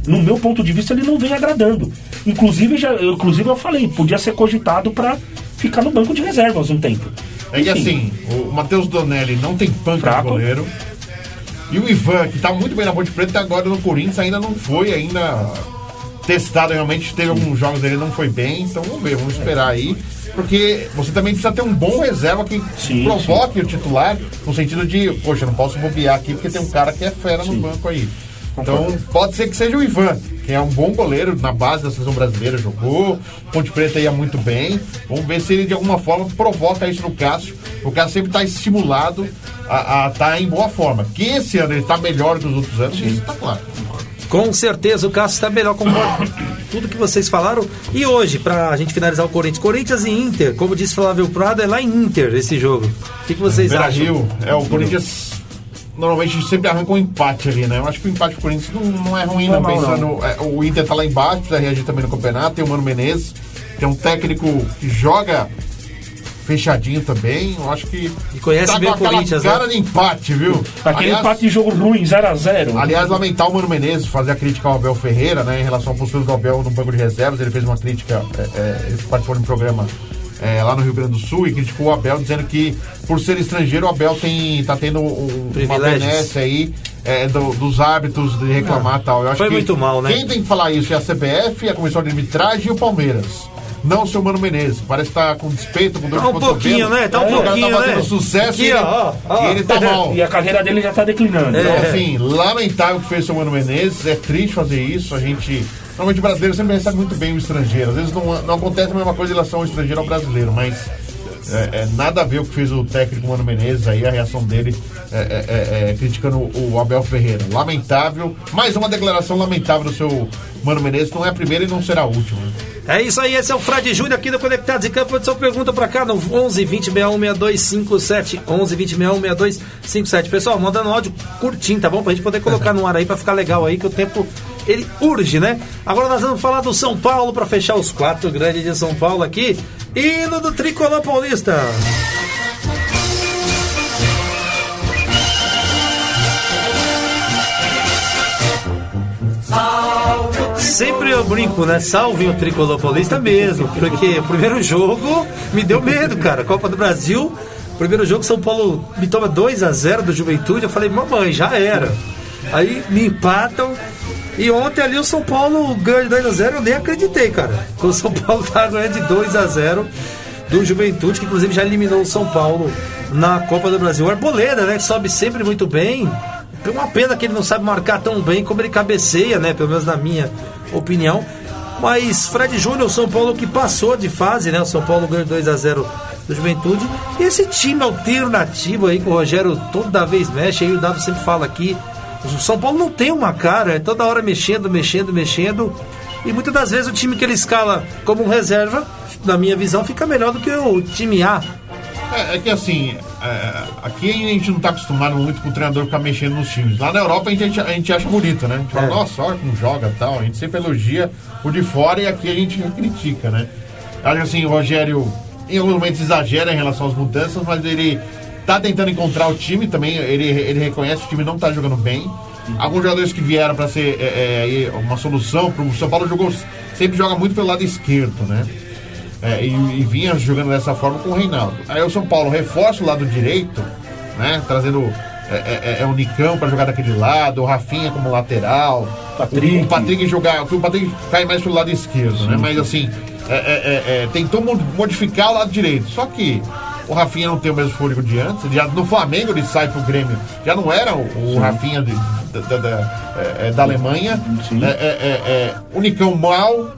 no meu ponto de vista, ele não vem agradando. Inclusive, já, eu- inclusive eu falei, podia ser cogitado pra ficar no banco de reservas um tempo. É que Enfim, assim, o Matheus Donelli não tem panca de Fraco. goleiro. E o Ivan, que tá muito bem na Ponte Preta, agora no Corinthians ainda não foi ainda testado realmente. Teve alguns jogos dele não foi bem, então vamos ver, vamos esperar aí. Porque você também precisa ter um bom reserva que Sim, provoque o titular, no sentido de, poxa, não posso bobear aqui porque tem um cara que é fera no banco aí. Então, pode ser que seja o Ivan, que é um bom goleiro na base da seleção brasileira, jogou. Ponte Preta ia muito bem. Vamos ver se ele de alguma forma provoca isso no Cássio. O Cássio sempre está estimulado a estar em boa forma. Que esse ano ele está melhor que os outros anos, isso está claro. Com certeza o Cássio está melhor com tudo que vocês falaram. E hoje, pra gente finalizar o Corinthians, Corinthians e Inter, como disse Flávio Prado, é lá em Inter esse jogo. O que, que vocês Beira acham? Rio, é o Corinthians. Normalmente sempre arranca um empate ali, né? Eu acho que o empate pro Corinthians não, não é ruim, não. Não é mal, Pensando, é, o Inter tá lá embaixo, precisa reagir também no campeonato. Tem o Mano Menezes, que é um técnico que joga fechadinho também. Eu acho que. E conhece tá bem com o Corinthians, né? cara de empate, viu? Aquele Aliás- empate de jogo ruim, 0x0. Aliás, lamentar o Mano Menezes fazer a crítica ao Abel Ferreira, né, em relação à postura do Abel no banco de reservas. Ele fez uma crítica, é, é, ele participou de um programa é, lá no Rio Grande do Sul e criticou o Abel, dizendo que por ser estrangeiro, o Abel tem, tá tendo um- uma benesse aí é, do- dos hábitos de reclamar e tal. Eu acho foi que muito mal, né? Quem tem que falar isso é a CBF, a Comissão de Arbitragem e o Palmeiras. Não o seu Mano Menezes. Parece que tá com despeito, com dor Tá de um cotovelo. pouquinho, né? Tá um o cara pouquinho, tá fazendo né? sucesso Aqui, e, ele, ó, ó. e ele tá mal. E a carreira dele já tá declinando. Então, É. assim, lamentável o que fez o Mano Menezes. É triste fazer isso. A gente. Normalmente o brasileiro sempre recebe muito bem o estrangeiro. Às vezes não, não acontece a mesma coisa em relação ao estrangeiro ao brasileiro, mas. É, é, nada a ver o que fez o técnico Mano Menezes aí, a reação dele é, é, é, é, criticando o, o Abel Ferreira. Lamentável, mais uma declaração lamentável do seu Mano Menezes, não é a primeira e não será a última. É isso aí, esse é o Fred Júnior aqui do Conectados em Campo. Sua pergunta pra cá no 11 20 61 6257. 11 20 61 6257. Pessoal, mandando áudio curtinho, tá bom? Pra gente poder colocar no ar aí pra ficar legal aí, que o tempo ele urge, né? Agora nós vamos falar do São Paulo pra fechar os quatro grandes de São Paulo aqui. Hino do Tricolor Paulista. Sempre eu brinco, né? Salve o tricolor paulista mesmo, porque o primeiro jogo me deu medo, cara. Copa do Brasil, primeiro jogo São Paulo me toma 2 a 0 do Juventude. Eu falei, mamãe, já era. Aí me empatam. E ontem ali o São Paulo ganha de 2 a 0 eu nem acreditei, cara. O São Paulo tá ganhando de 2 a 0 do Juventude, que inclusive já eliminou o São Paulo na Copa do Brasil. O Arboleda, né? Que sobe sempre muito bem. Uma pena que ele não sabe marcar tão bem como ele cabeceia, né? Pelo menos na minha opinião. Mas Fred Júnior, o São Paulo que passou de fase, né? O São Paulo ganhou 2 a 0 do Juventude. E esse time alternativo aí que o Rogério toda vez mexe, aí o Davi sempre fala aqui. O São Paulo não tem uma cara, é toda hora mexendo, mexendo, mexendo. E muitas das vezes o time que ele escala como reserva, na minha visão, fica melhor do que o time A. É, é que assim, é, aqui a gente não está acostumado muito com o treinador ficar mexendo nos times. Lá na Europa a gente, a gente acha bonito, né? A gente fala, É. nossa, olha como joga tal. A gente sempre elogia o de fora e aqui a gente critica, né? Acho assim, o Rogério em alguns momentos exagera em relação às mudanças, mas ele tá tentando encontrar o time também. Ele, ele reconhece que o time não tá jogando bem. Alguns jogadores que vieram para ser é, é, uma solução para o São Paulo jogou sempre joga muito pelo lado esquerdo, né? É, e, e vinha jogando dessa forma com o Reinaldo. Aí o São Paulo reforça o lado direito, né? Trazendo é, é, é o Nicão para jogar daquele lado, o Rafinha como lateral, Patrick. o, Patrick jogar, o Patrick cai mais pelo lado esquerdo, né? Mas assim, é, é, é, é, tentou mo- modificar o lado direito. Só que o Rafinha não tem o mesmo fôlego de antes. Já, no Flamengo ele sai pro Grêmio. Já não era o, o Rafinha de- da, da, da- é, é, da Alemanha. Sim. É, é, é, é, o Nicão mal,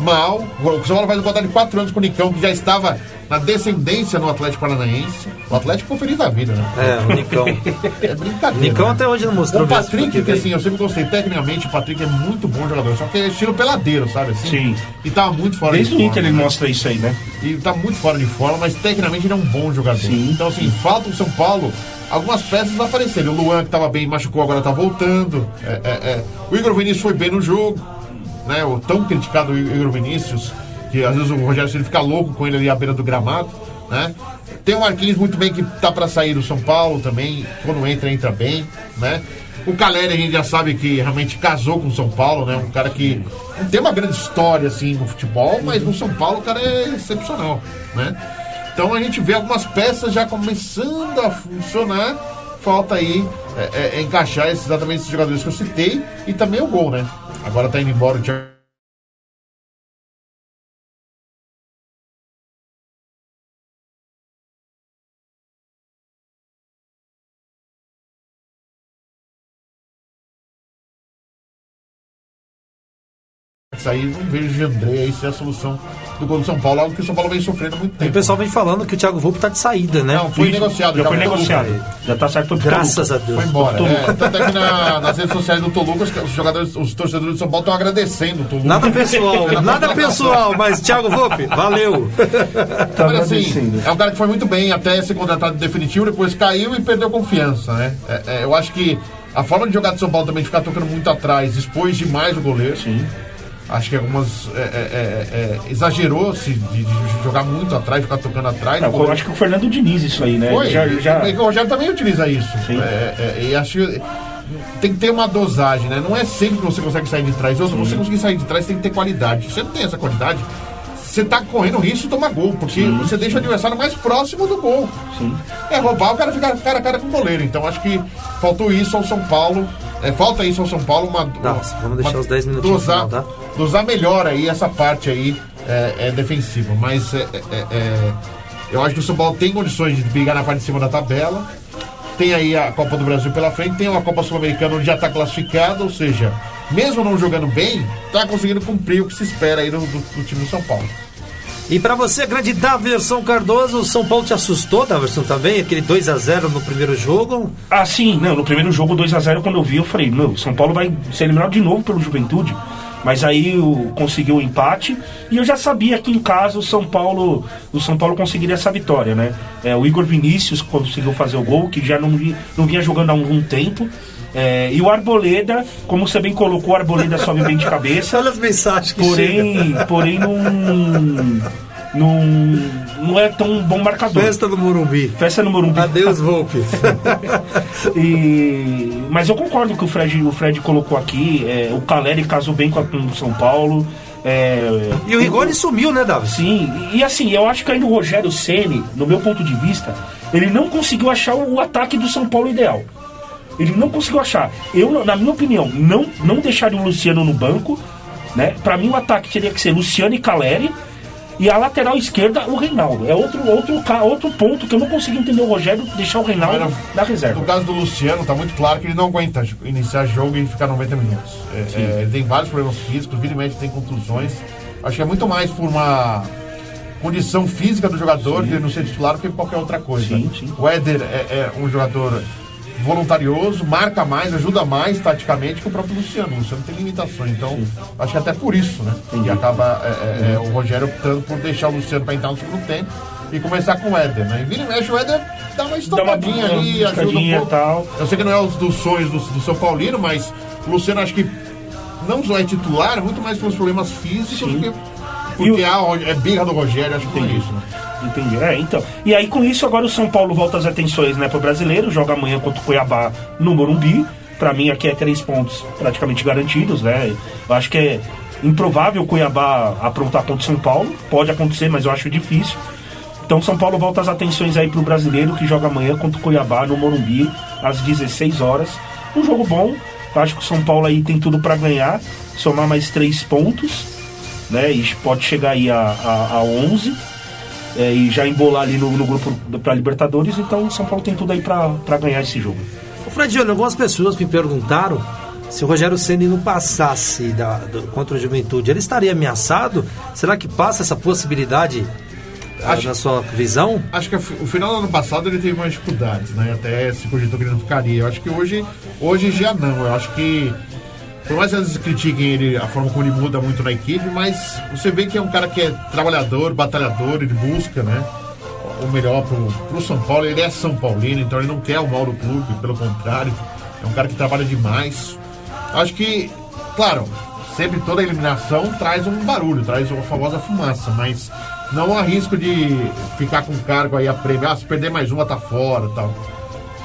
mal. O São Paulo faz um contrato de quatro anos com o Nicão, que já estava na descendência no Atlético Paranaense. O Atlético foi feliz da vida, né? É, o Nicão. É brincadeira. Nicão né? até hoje não mostrou O Patrick, que assim, eu sempre gostei, tecnicamente, o Patrick é muito bom jogador, só que é estilo peladeiro, sabe? Assim, Sim. E tava muito fora Desde de o forma. Inter ele mostra isso aí, né? E tá muito fora de forma, mas tecnicamente ele é um bom jogador. Sim. Então, assim, falta o São Paulo algumas peças aparecerem. O Luan, que tava bem, machucou, agora tá voltando. É, é, é. O Igor Vinícius foi bem no jogo, né? O tão criticado Igor Vinícius, que às vezes o Rogério Ceni fica louco com ele ali à beira do gramado, né? Tem o Marquinhos muito bem que tá para sair do São Paulo também, quando entra, entra bem, né? O Caleri a gente já sabe que realmente casou com o São Paulo, né? Um cara que não tem uma grande história assim no futebol, mas no São Paulo o cara é excepcional, né? Então a gente vê algumas peças já começando a funcionar. Falta aí é, é, é encaixar exatamente esses jogadores que eu citei e também o gol, né? Agora tá indo embora o Thiago aí não vejo o André aí ser a solução do gol do São Paulo, algo que o São Paulo vem sofrendo há muito O tempo. pessoal vem falando que o Thiago Volpe tá de saída, né? Não, foi Isso, negociado. Já foi foi negociado. Já tá certo. Graças Toluca. a Deus. Foi embora. É, tanto é que na- nas redes sociais do Toluca, os, jogadores, os torcedores do São Paulo estão agradecendo o Toluca. Nada pessoal, nada pessoal, mas Thiago Volpe, valeu. Tá Mas, assim, é um cara que foi muito bem até ser contratado definitivo, depois caiu e perdeu confiança, né? É, é, eu acho que a forma de jogar de São Paulo também de ficar tocando muito atrás, expôs demais o goleiro. Sim. Acho que algumas é, é, é, é, exagerou-se de, de jogar muito atrás, ficar tocando atrás. Não, eu acho que o Fernando Diniz isso aí, né? Foi, Já, já... O Rogério também utiliza isso. Sim. É, é, e acho que tem que ter uma dosagem, né? Não é sempre que você consegue sair de trás. Ou se você conseguir sair de trás, tem que ter qualidade. Se você não tem essa qualidade, você tá correndo risco de tomar gol, porque você deixa o adversário mais próximo do gol. Sim. É roubar, o cara fica cara a cara com o goleiro. Então acho que faltou isso ao São Paulo. É, falta isso ao São Paulo, uma. Nossa, vamos deixar uma- os 10 minutinhos dosar, final, tá? Dosar melhor aí essa parte aí é, é defensiva. Mas é, é, é, eu acho que o São Paulo tem condições de brigar na parte de cima da tabela. Tem aí a Copa do Brasil pela frente, tem uma Copa Sul-Americana onde já está classificado, ou seja, mesmo não jogando bem, está conseguindo cumprir o que se espera aí do, do- do time do São Paulo. E pra você, grande Daverson Cardoso, o São Paulo te assustou, Daverson, também? Aquele 2 a 0 no primeiro jogo? Ah, sim, não, no primeiro jogo 2x0, quando eu vi, eu falei, não, o São Paulo vai ser eliminado de novo pelo Juventude. Mas aí o, conseguiu o empate e eu já sabia que em casa o São Paulo o São Paulo conseguiria essa vitória, né? É, o Igor Vinícius conseguiu fazer o gol, que já não, não vinha jogando há algum tempo. É, e o Arboleda, como você bem colocou, o Arboleda sobe bem de cabeça. Olha as mensagens que Porém, porém não, não, não é tão bom marcador. Festa do Morumbi. Festa no Morumbi. Adeus, Volpe. E, mas eu concordo o que o Fred, o Fred colocou aqui. é, o Caleri casou bem com, a, com o São Paulo. é, E o Rigoni sumiu, né, Daverson? Sim, e assim, eu acho que ainda o Rogério Ceni, no meu ponto de vista, ele não conseguiu achar o ataque do São Paulo ideal. Ele não conseguiu achar. Eu, na minha opinião, não, não deixaria o Luciano no banco. Né? Para mim, o ataque teria que ser Luciano e Caleri. E a lateral esquerda, o Reinaldo. É outro, outro, outro ponto que eu não consigo entender o Rogério deixar o Reinaldo Mas, na reserva. No caso do Luciano, tá muito claro que ele não aguenta iniciar jogo e ficar 90 minutos. É, é, ele tem vários problemas físicos, vira e mexe tem contusões. Acho que é muito mais por uma condição física do jogador de ele não ser titular do que qualquer outra coisa. Sim, sim. O Éder é, é um jogador voluntarioso, marca mais, ajuda mais taticamente que o próprio Luciano. O Luciano tem limitações, então acho que até por isso, né? E acaba é, é, é, o Rogério optando por deixar o Luciano para entrar no segundo tempo e começar com o Éder, né? E vira e mexe, o Éder dá uma estocadinha uma ali, ajuda um pouco. tal. Eu sei que não é os dos sonhos do, do São Paulino, mas o Luciano acho que não só é titular, muito mais pelos problemas físicos, Sim. Porque, E o- é birra do Rogério, acho que é isso, né? Entendi. É, então. E aí, com isso, agora o São Paulo volta as atenções né, pro brasileiro, joga amanhã contra o Cuiabá no Morumbi. Pra mim, aqui é três pontos praticamente garantidos, né? Eu acho que é improvável o Cuiabá aprontar contra o São Paulo. Pode acontecer, mas eu acho difícil. Então, São Paulo volta as atenções aí pro brasileiro que joga amanhã contra o Cuiabá no Morumbi, às 16 horas. Um jogo bom. Eu acho que o São Paulo aí tem tudo pra ganhar, somar mais três pontos, né? E pode chegar aí a, a, a 11 é, e já embolar ali no, no grupo para Libertadores. Então o São Paulo tem tudo aí para ganhar esse jogo. Ô Fred, Júnior, algumas pessoas me perguntaram se o Rogério Ceni não passasse da- do- contra o Juventude, ele estaria ameaçado? Será que passa essa possibilidade ah, Acho- na sua visão? Acho que o final do ano passado ele teve mais dificuldades, né? Até se cogitou que ele não ficaria. Eu acho que hoje, hoje já não. Eu acho que, por mais que eles critiquem ele, a forma como ele muda muito na equipe, mas você vê que é um cara que é trabalhador, batalhador, ele busca, né? O melhor pro, pro São Paulo. Ele é São Paulino, então ele não quer o mal do clube, pelo contrário. É um cara que trabalha demais. Acho que, claro, sempre toda eliminação traz um barulho, traz uma famosa fumaça, mas não há risco de ficar com cargo aí a prêmio. Ah, se perder mais uma, tá fora tal.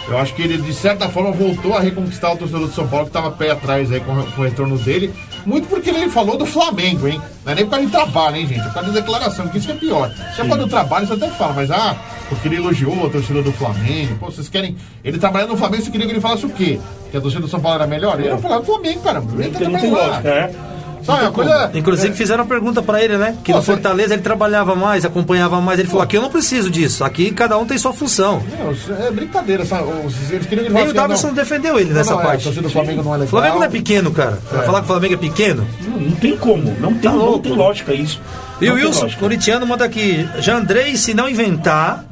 Eu acho que ele, de certa forma, voltou a reconquistar o torcedor do São Paulo, que estava pé atrás aí com, com o retorno dele. Muito porque ele falou do Flamengo, hein? Não é nem por causa de trabalho, hein, gente? É por causa de declaração, que isso é pior. Se é por do trabalho, você até fala, mas ah, porque ele elogiou o torcedor do Flamengo. Pô, vocês querem. Ele trabalhando no Flamengo, você queria que ele falasse o quê? Que a torcida do São Paulo era melhor? Ele ia falar do Flamengo, cara. Ele tá trabalhando lá. lógica, é. Sabe, coisa. Inclusive fizeram uma pergunta pra ele, né? Que Pô, no você- Fortaleza ele trabalhava mais, acompanhava mais. Ele falou: aqui eu não preciso disso, aqui cada um tem sua função. É brincadeira, sabe? Os- Eles queriam que ele Nem o Davidson não, defendeu ele não, nessa não, é, a parte. do Flamengo não é O legal. Flamengo não é pequeno, cara. Vai falar que o Flamengo é pequeno? Não, não tem como, não tem, Tá não tem lógica isso. E o Wilson, lógica. corintiano, manda aqui. Jandrei, se não inventar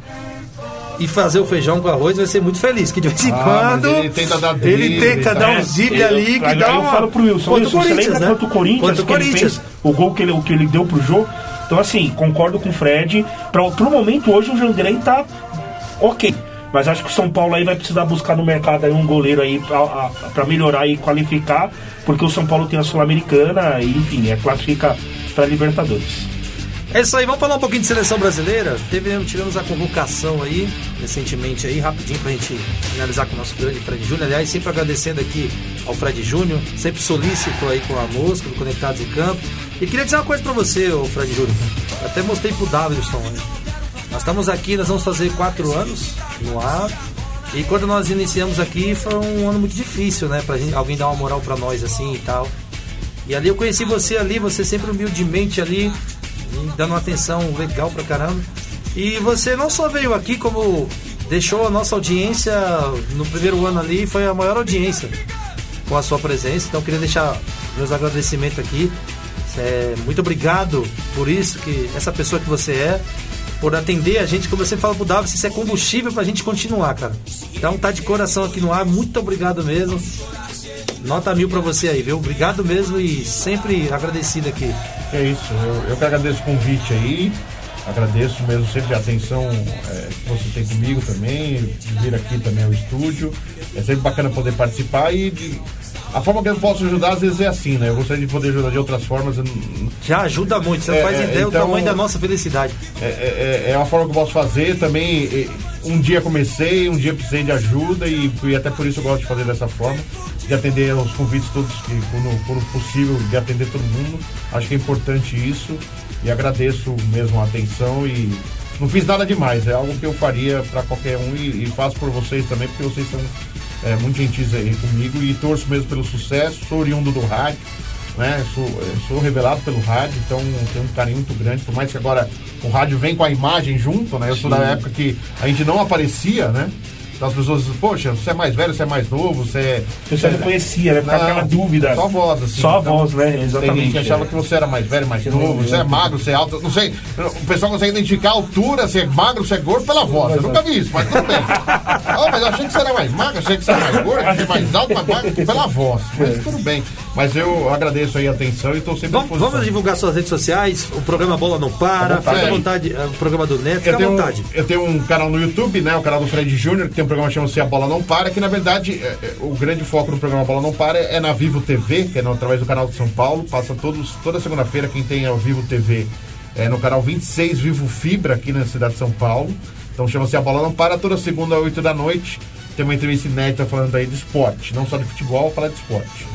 e fazer o feijão com arroz, vai ser muito feliz. Que de vez em Ah, quando. ele tenta dar ele drible tenta e dar uns dribles eu- ali que aí dá eu uma. falo pro Wilson, Contra o Wilson, você Corinthians, lembra né? contra o Corinthians Contra o que ele Corinthians. fez o gol que ele, o que ele deu pro jogo? Então assim, concordo com o Fred. Pra, pro momento hoje o Jandrei tá ok. Mas acho que o São Paulo aí vai precisar buscar no mercado aí um goleiro aí pra, a- pra melhorar e qualificar, porque o São Paulo tem a Sul-Americana e enfim, é classifica pra Libertadores. É isso aí, vamos falar um pouquinho de seleção brasileira. Teve, tivemos a convocação aí, recentemente aí, rapidinho pra gente finalizar com o nosso grande Fred Júnior. Aliás, sempre agradecendo aqui ao Fred Júnior, sempre solícito aí com a música do Conectados em Campo. E queria dizer uma coisa pra você, ô Fred Júnior. Até mostrei pro Davidson, né? Nós estamos aqui, nós vamos fazer quatro anos no ar. E quando nós iniciamos aqui foi um ano muito difícil, né? Pra gente, alguém dar uma moral pra nós assim e tal. E ali eu conheci você ali, você sempre humildemente ali, dando uma atenção legal pra caramba. E você não só veio aqui, como deixou a nossa audiência no primeiro ano ali, foi a maior audiência com a sua presença. Então queria deixar meus agradecimentos aqui. É, muito obrigado por isso, que essa pessoa que você é, por atender a gente, como sempre falo pro Davi, isso é combustível pra gente continuar, cara. Então tá de coração aqui no ar, muito obrigado mesmo. Nota mil pra você aí, viu? Obrigado mesmo e sempre agradecido aqui. É isso, eu, eu que agradeço o convite aí, agradeço mesmo sempre a atenção é, que você tem comigo também, de vir aqui também ao estúdio. É sempre bacana poder participar e de- a forma que eu posso ajudar às vezes é assim, né? Eu gostaria de poder ajudar de outras formas. eu Já ajuda muito, você não É, faz é, ideia do então- tamanho da nossa felicidade. É, é, é uma forma que eu posso fazer também. é, Um dia comecei, um dia precisei de ajuda e, e até por isso eu gosto de fazer dessa forma, de atender os convites todos que quando, quando possível, de atender todo mundo. Acho que é importante isso e agradeço mesmo a atenção e não fiz nada demais, é algo que eu faria para qualquer um e, e faço por vocês também, porque vocês são é, muito gentis aí comigo e torço mesmo pelo sucesso, sou oriundo do rádio né? Sou, eu sou revelado pelo rádio, então tenho um carinho muito grande. Por mais que agora o rádio vem com a imagem junto, né? Eu sou da época que a gente não aparecia, né? Então as pessoas dizem, poxa, você é mais velho, você é mais novo, você é. Pessoal não conhecia, né? Ficava aquela dúvida. Só a voz, assim. Só a Então, voz, né? Tem gente Exatamente. que achava é. que você era mais velho, mais Que novo, você é magro, você é alto, não sei. O pessoal consegue identificar a altura, se é magro, se é gordo pela voz. Eu nunca vi isso, mas tudo bem. Ah, mas eu achei que você era mais magro, achei que você era mais gordo, achei mais alto, mais magro, pela voz. Mas tudo bem. Mas eu agradeço aí a atenção e estou sempre à Vamos, disposição. vamos divulgar suas redes sociais, o programa Bola Não Para, À fica à vontade, é, o programa do Neto, fica Eu à tenho, vontade. eu tenho um canal no YouTube, né? O canal do Fred Júnior, que tem um programa chamado Se a Bola Não Para, que na verdade é, é, o grande foco do programa Bola Não Para é na Vivo TV, que é no- através do canal de São Paulo. Passa todos, toda segunda-feira quem tem a Vivo TV é no canal 26 Vivo Fibra, aqui na cidade de São Paulo. Então chama-se A Bola Não Para, toda segunda às 8 da noite. Tem uma entrevista inédita falando aí de esporte, não só de futebol, falar de esporte.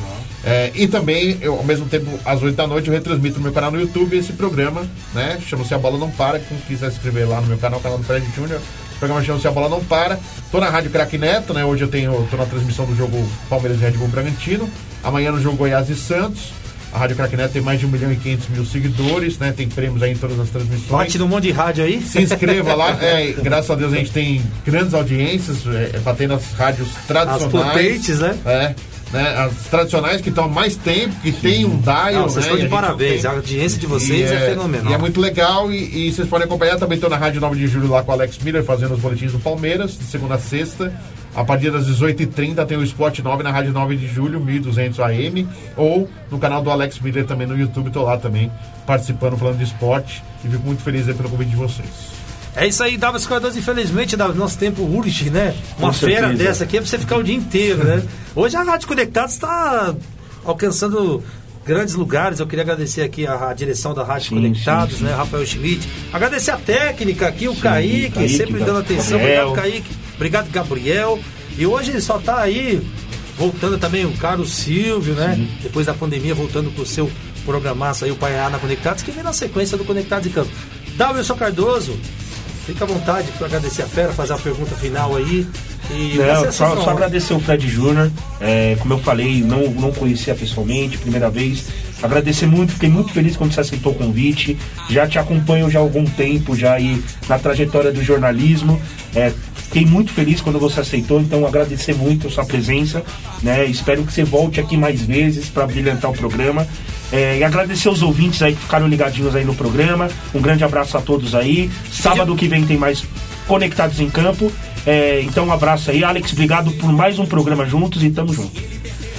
É, e também, eu, ao mesmo tempo, às 8 da noite, eu retransmito no meu canal no YouTube esse programa, né? Chama-se A Bola Não Para. Quem quiser se inscrever lá no meu canal, canal do Fred Júnior. O programa chama-se A Bola Não Para. Tô na Rádio Craque Neto, né? Hoje eu tenho, tô na transmissão do jogo Palmeiras e Red Bull Bragantino. Amanhã no jogo Goiás e Santos. A Rádio Craque Neto tem mais de 1 milhão e 500 mil seguidores, né? Tem prêmios aí em todas as transmissões. Bate num monte de rádio aí. Se inscreva lá. É, graças a Deus a gente tem grandes audiências, é, é, batendo as rádios tradicionais. potentes, né? É. Né, as tradicionais que estão há mais tempo, que tem um dial. Não, vocês né, estão de a parabéns. não A tem. audiência de vocês E é, fenomenal. E é muito legal e, e vocês podem acompanhar. Também estou na Rádio 9 de Julho lá com o Alex Miller fazendo os boletins do Palmeiras, de segunda a sexta. A partir das 18h30 tem o Spot 9 na Rádio 9 de Julho, 1200 AM. Ou no canal do Alex Miller também no YouTube. Estou lá também participando, falando de esporte. E fico muito feliz aí pelo convite de vocês. É isso aí, Davi Cardoso. Infelizmente, Davi, nosso tempo urge, né? Uma Com fera certeza. dessa aqui é pra você ficar o dia inteiro, né? Hoje a Rádio Conectados está alcançando grandes lugares. Eu queria agradecer aqui a, a direção da Rádio Sim, Conectados, sim, sim. né? Rafael Schmidt. Agradecer a técnica aqui, o Kaique, Kaique, sempre dando atenção. Obrigado, Kaique. Obrigado, Gabriel. E hoje só tá aí, voltando também o Carlos Silvio, né? Depois da pandemia, voltando com o seu programaço aí, o Pai na Conectados, que vem na sequência do Conectados em Campo. Wilson Cardoso, fica à vontade para agradecer a fera, fazer a pergunta final aí. E Não, só, uma só agradecer o Fred Júnior. É, como eu falei, não, não conhecia pessoalmente, primeira vez. Agradecer muito, fiquei muito feliz quando você aceitou o convite. Já te acompanho já há algum tempo, já aí na trajetória do jornalismo. É, fiquei muito feliz quando você aceitou, então agradecer muito a sua presença. Né? Espero que você volte aqui mais vezes para brilhantar o programa. É, e agradecer os ouvintes aí que ficaram ligadinhos aí no programa. Um grande abraço a todos aí. Sábado que vem tem mais Conectados em Campo. É, então um abraço aí, Alex. Obrigado por mais um programa juntos e tamo junto.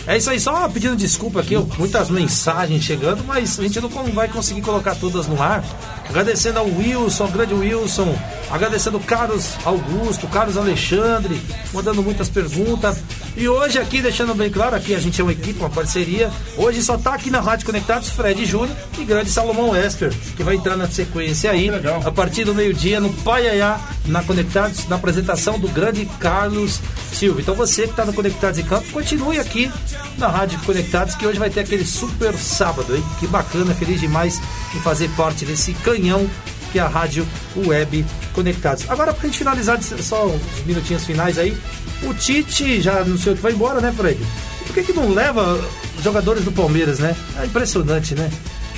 É isso aí, só pedindo desculpa aqui, muitas mensagens chegando, mas a gente não vai conseguir colocar todas no ar. Agradecendo ao Wilson, ao grande Wilson, agradecendo Carlos Augusto, Carlos Alexandre, mandando muitas perguntas. E hoje aqui, deixando bem claro, aqui a gente é uma equipe, uma parceria. Hoje só tá aqui na Rádio Conectados Fred Júnior e grande Salomão Esper, que vai entrar na sequência aí, a partir do meio-dia, no Paiaiá, na Conectados, na apresentação do grande Carlos Silva. Então você que está no Conectados em Campo, continue aqui na Rádio Conectados, que hoje vai ter aquele super sábado, hein? Que bacana, feliz demais em fazer parte desse canhão que é a Rádio Web Conectados. Agora, pra gente finalizar, só uns minutinhos finais aí, o Tite já não sei o que vai embora, né, Fred? Por que, que não leva os jogadores do Palmeiras, né? É impressionante, né?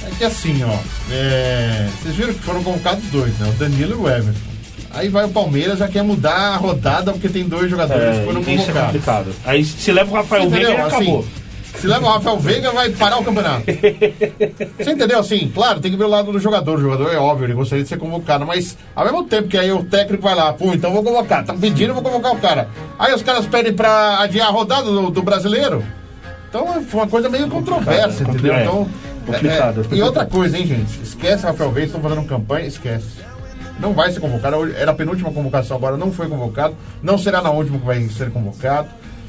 É que assim, ó. é, Vocês viram que foram convocados dois, né? O Danilo e o Everton. Aí vai o Palmeiras, já quer mudar a rodada porque tem dois jogadores que foram isso é convocados. complicado. Aí se leva o Rafael Entendeu? Veiga e acabou. Assim, se leva o Rafael Veiga, vai parar o campeonato. Você entendeu? Assim, claro, tem que ver o lado do jogador. O jogador é óbvio, ele gostaria de ser convocado, mas ao mesmo tempo que aí o técnico vai lá, pô, então vou convocar. Tá pedindo, vou convocar o cara. Aí os caras pedem pra adiar a rodada do, do brasileiro. Então foi uma coisa meio controversa, complicado, entendeu? é. Então, Complicado. é, é. E outra coisa, hein, gente? Esquece Rafael Veiga, estão fazendo campanha, esquece. Não vai ser convocado. Era a penúltima convocação, agora não foi convocado. Não será na última que vai ser convocado.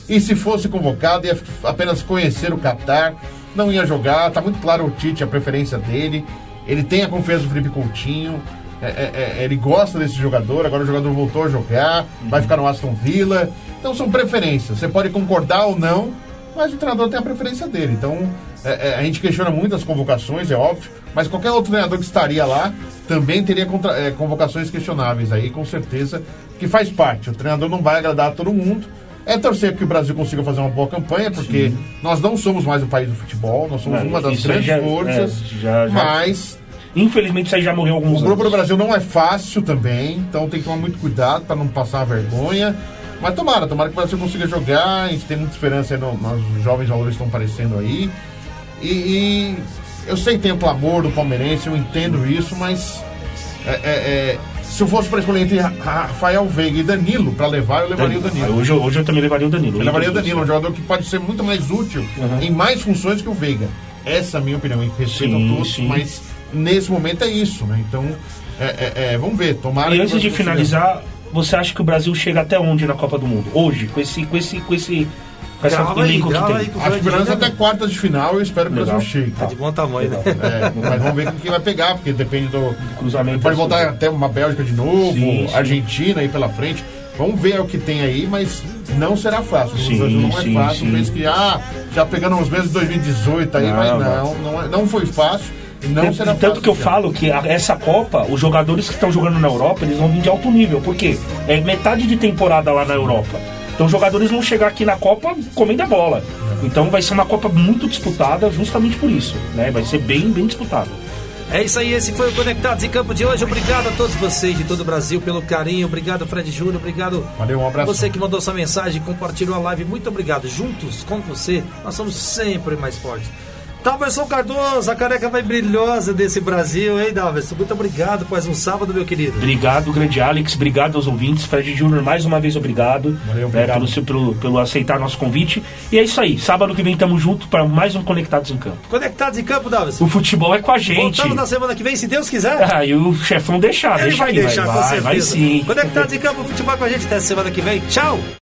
E se fosse convocado, ia apenas conhecer o Qatar. Não ia jogar. Tá muito claro o Tite, a preferência dele. Ele tem a confiança do Felipe Coutinho. É, é, é, ele gosta desse jogador. Agora o jogador voltou a jogar. Vai ficar no Aston Villa. Então são preferências. Você pode concordar ou não, mas o treinador tem a preferência dele. Então, é, é, a gente questiona muito as convocações, é óbvio, mas qualquer outro treinador que estaria lá também teria contra- é, convocações questionáveis aí, com certeza, que faz parte. O treinador não vai agradar a todo mundo. É torcer que o Brasil consiga fazer uma boa campanha, porque nós não somos mais o país do futebol, nós somos É, uma das grandes já- forças, é, já- já- mas Infelizmente isso aí já morreu alguns o grupo do. Brasil não é fácil também, então tem que tomar muito cuidado para não passar vergonha. Mas tomara, tomara que o Brasil consiga jogar. A gente tem muita esperança aí no, nos jovens valores que estão aparecendo aí. E, e eu sei que tem o clamor do palmeirense, eu entendo isso, mas é, é, é, se eu fosse para escolher entre Ra- Rafael Veiga e Danilo para levar, eu levaria o Danilo. Hoje, eu- hoje eu também levaria o Danilo. Eu levaria o Danilo, um jogador que pode ser muito mais útil Uhum. em mais funções que o Veiga. Essa é a minha opinião, em respeito Sim, a todos, sim. mas nesse momento é isso, né? Então, é, é, é, vamos ver, tomara E antes de finalizar, você acha que o Brasil chega até onde na Copa do Mundo? Hoje, com esse, com esse, com esse, essa Grava aí, que grava aí Acho que até quartas de final eu espero que o. Brasil chegue. Tá de bom tamanho, né? É, mas vamos ver com quem vai pegar, porque depende do. cruzamento. Pode voltar até uma Bélgica de novo, Sim, sim. Argentina aí pela frente. Vamos ver o que tem aí, mas não será fácil. Sim, não é sim, fácil. sim. Pensa que, ah, já pegando os meses de 2018 aí, Não, mas não. não, é- não foi fácil. e Não será Tanto fácil. que eu já. falo que a- essa Copa, os jogadores que estão jogando na Europa, eles vão vir de alto nível. Por quê? É metade de temporada lá na Europa. Então os jogadores vão chegar aqui na Copa comendo a bola. Então vai ser uma Copa muito disputada justamente por isso. Né? Vai ser bem, bem disputada. É isso aí, esse foi o Conectados em Campo de hoje. Obrigado a todos vocês de todo o Brasil pelo carinho. Obrigado, Fred Júnior. Obrigado Valeu, um abraço. você que mandou sua mensagem, compartilhou a live. Muito obrigado. Juntos com você, nós somos sempre mais fortes. Dalverson Cardoso, a careca vai brilhosa desse Brasil, hein, Dalverson? Muito obrigado por mais um sábado, meu querido. Obrigado, grande Alex. Obrigado aos ouvintes. Fred Júnior, mais uma vez, obrigado. Valeu, né, obrigado. pelo, seu- pelo, pelo aceitar nosso convite. E é isso aí. Sábado que vem tamo junto para mais um Conectados em Campo. Conectados em Campo, Dalverson. O futebol é com a gente. Voltamos na semana que vem, se Deus quiser. Ah, e o chefão deixar. Ele deixa vai que deixar, vai, com vai, certeza. vai sim. Conectados em Campo, futebol com a gente até semana que vem. Tchau!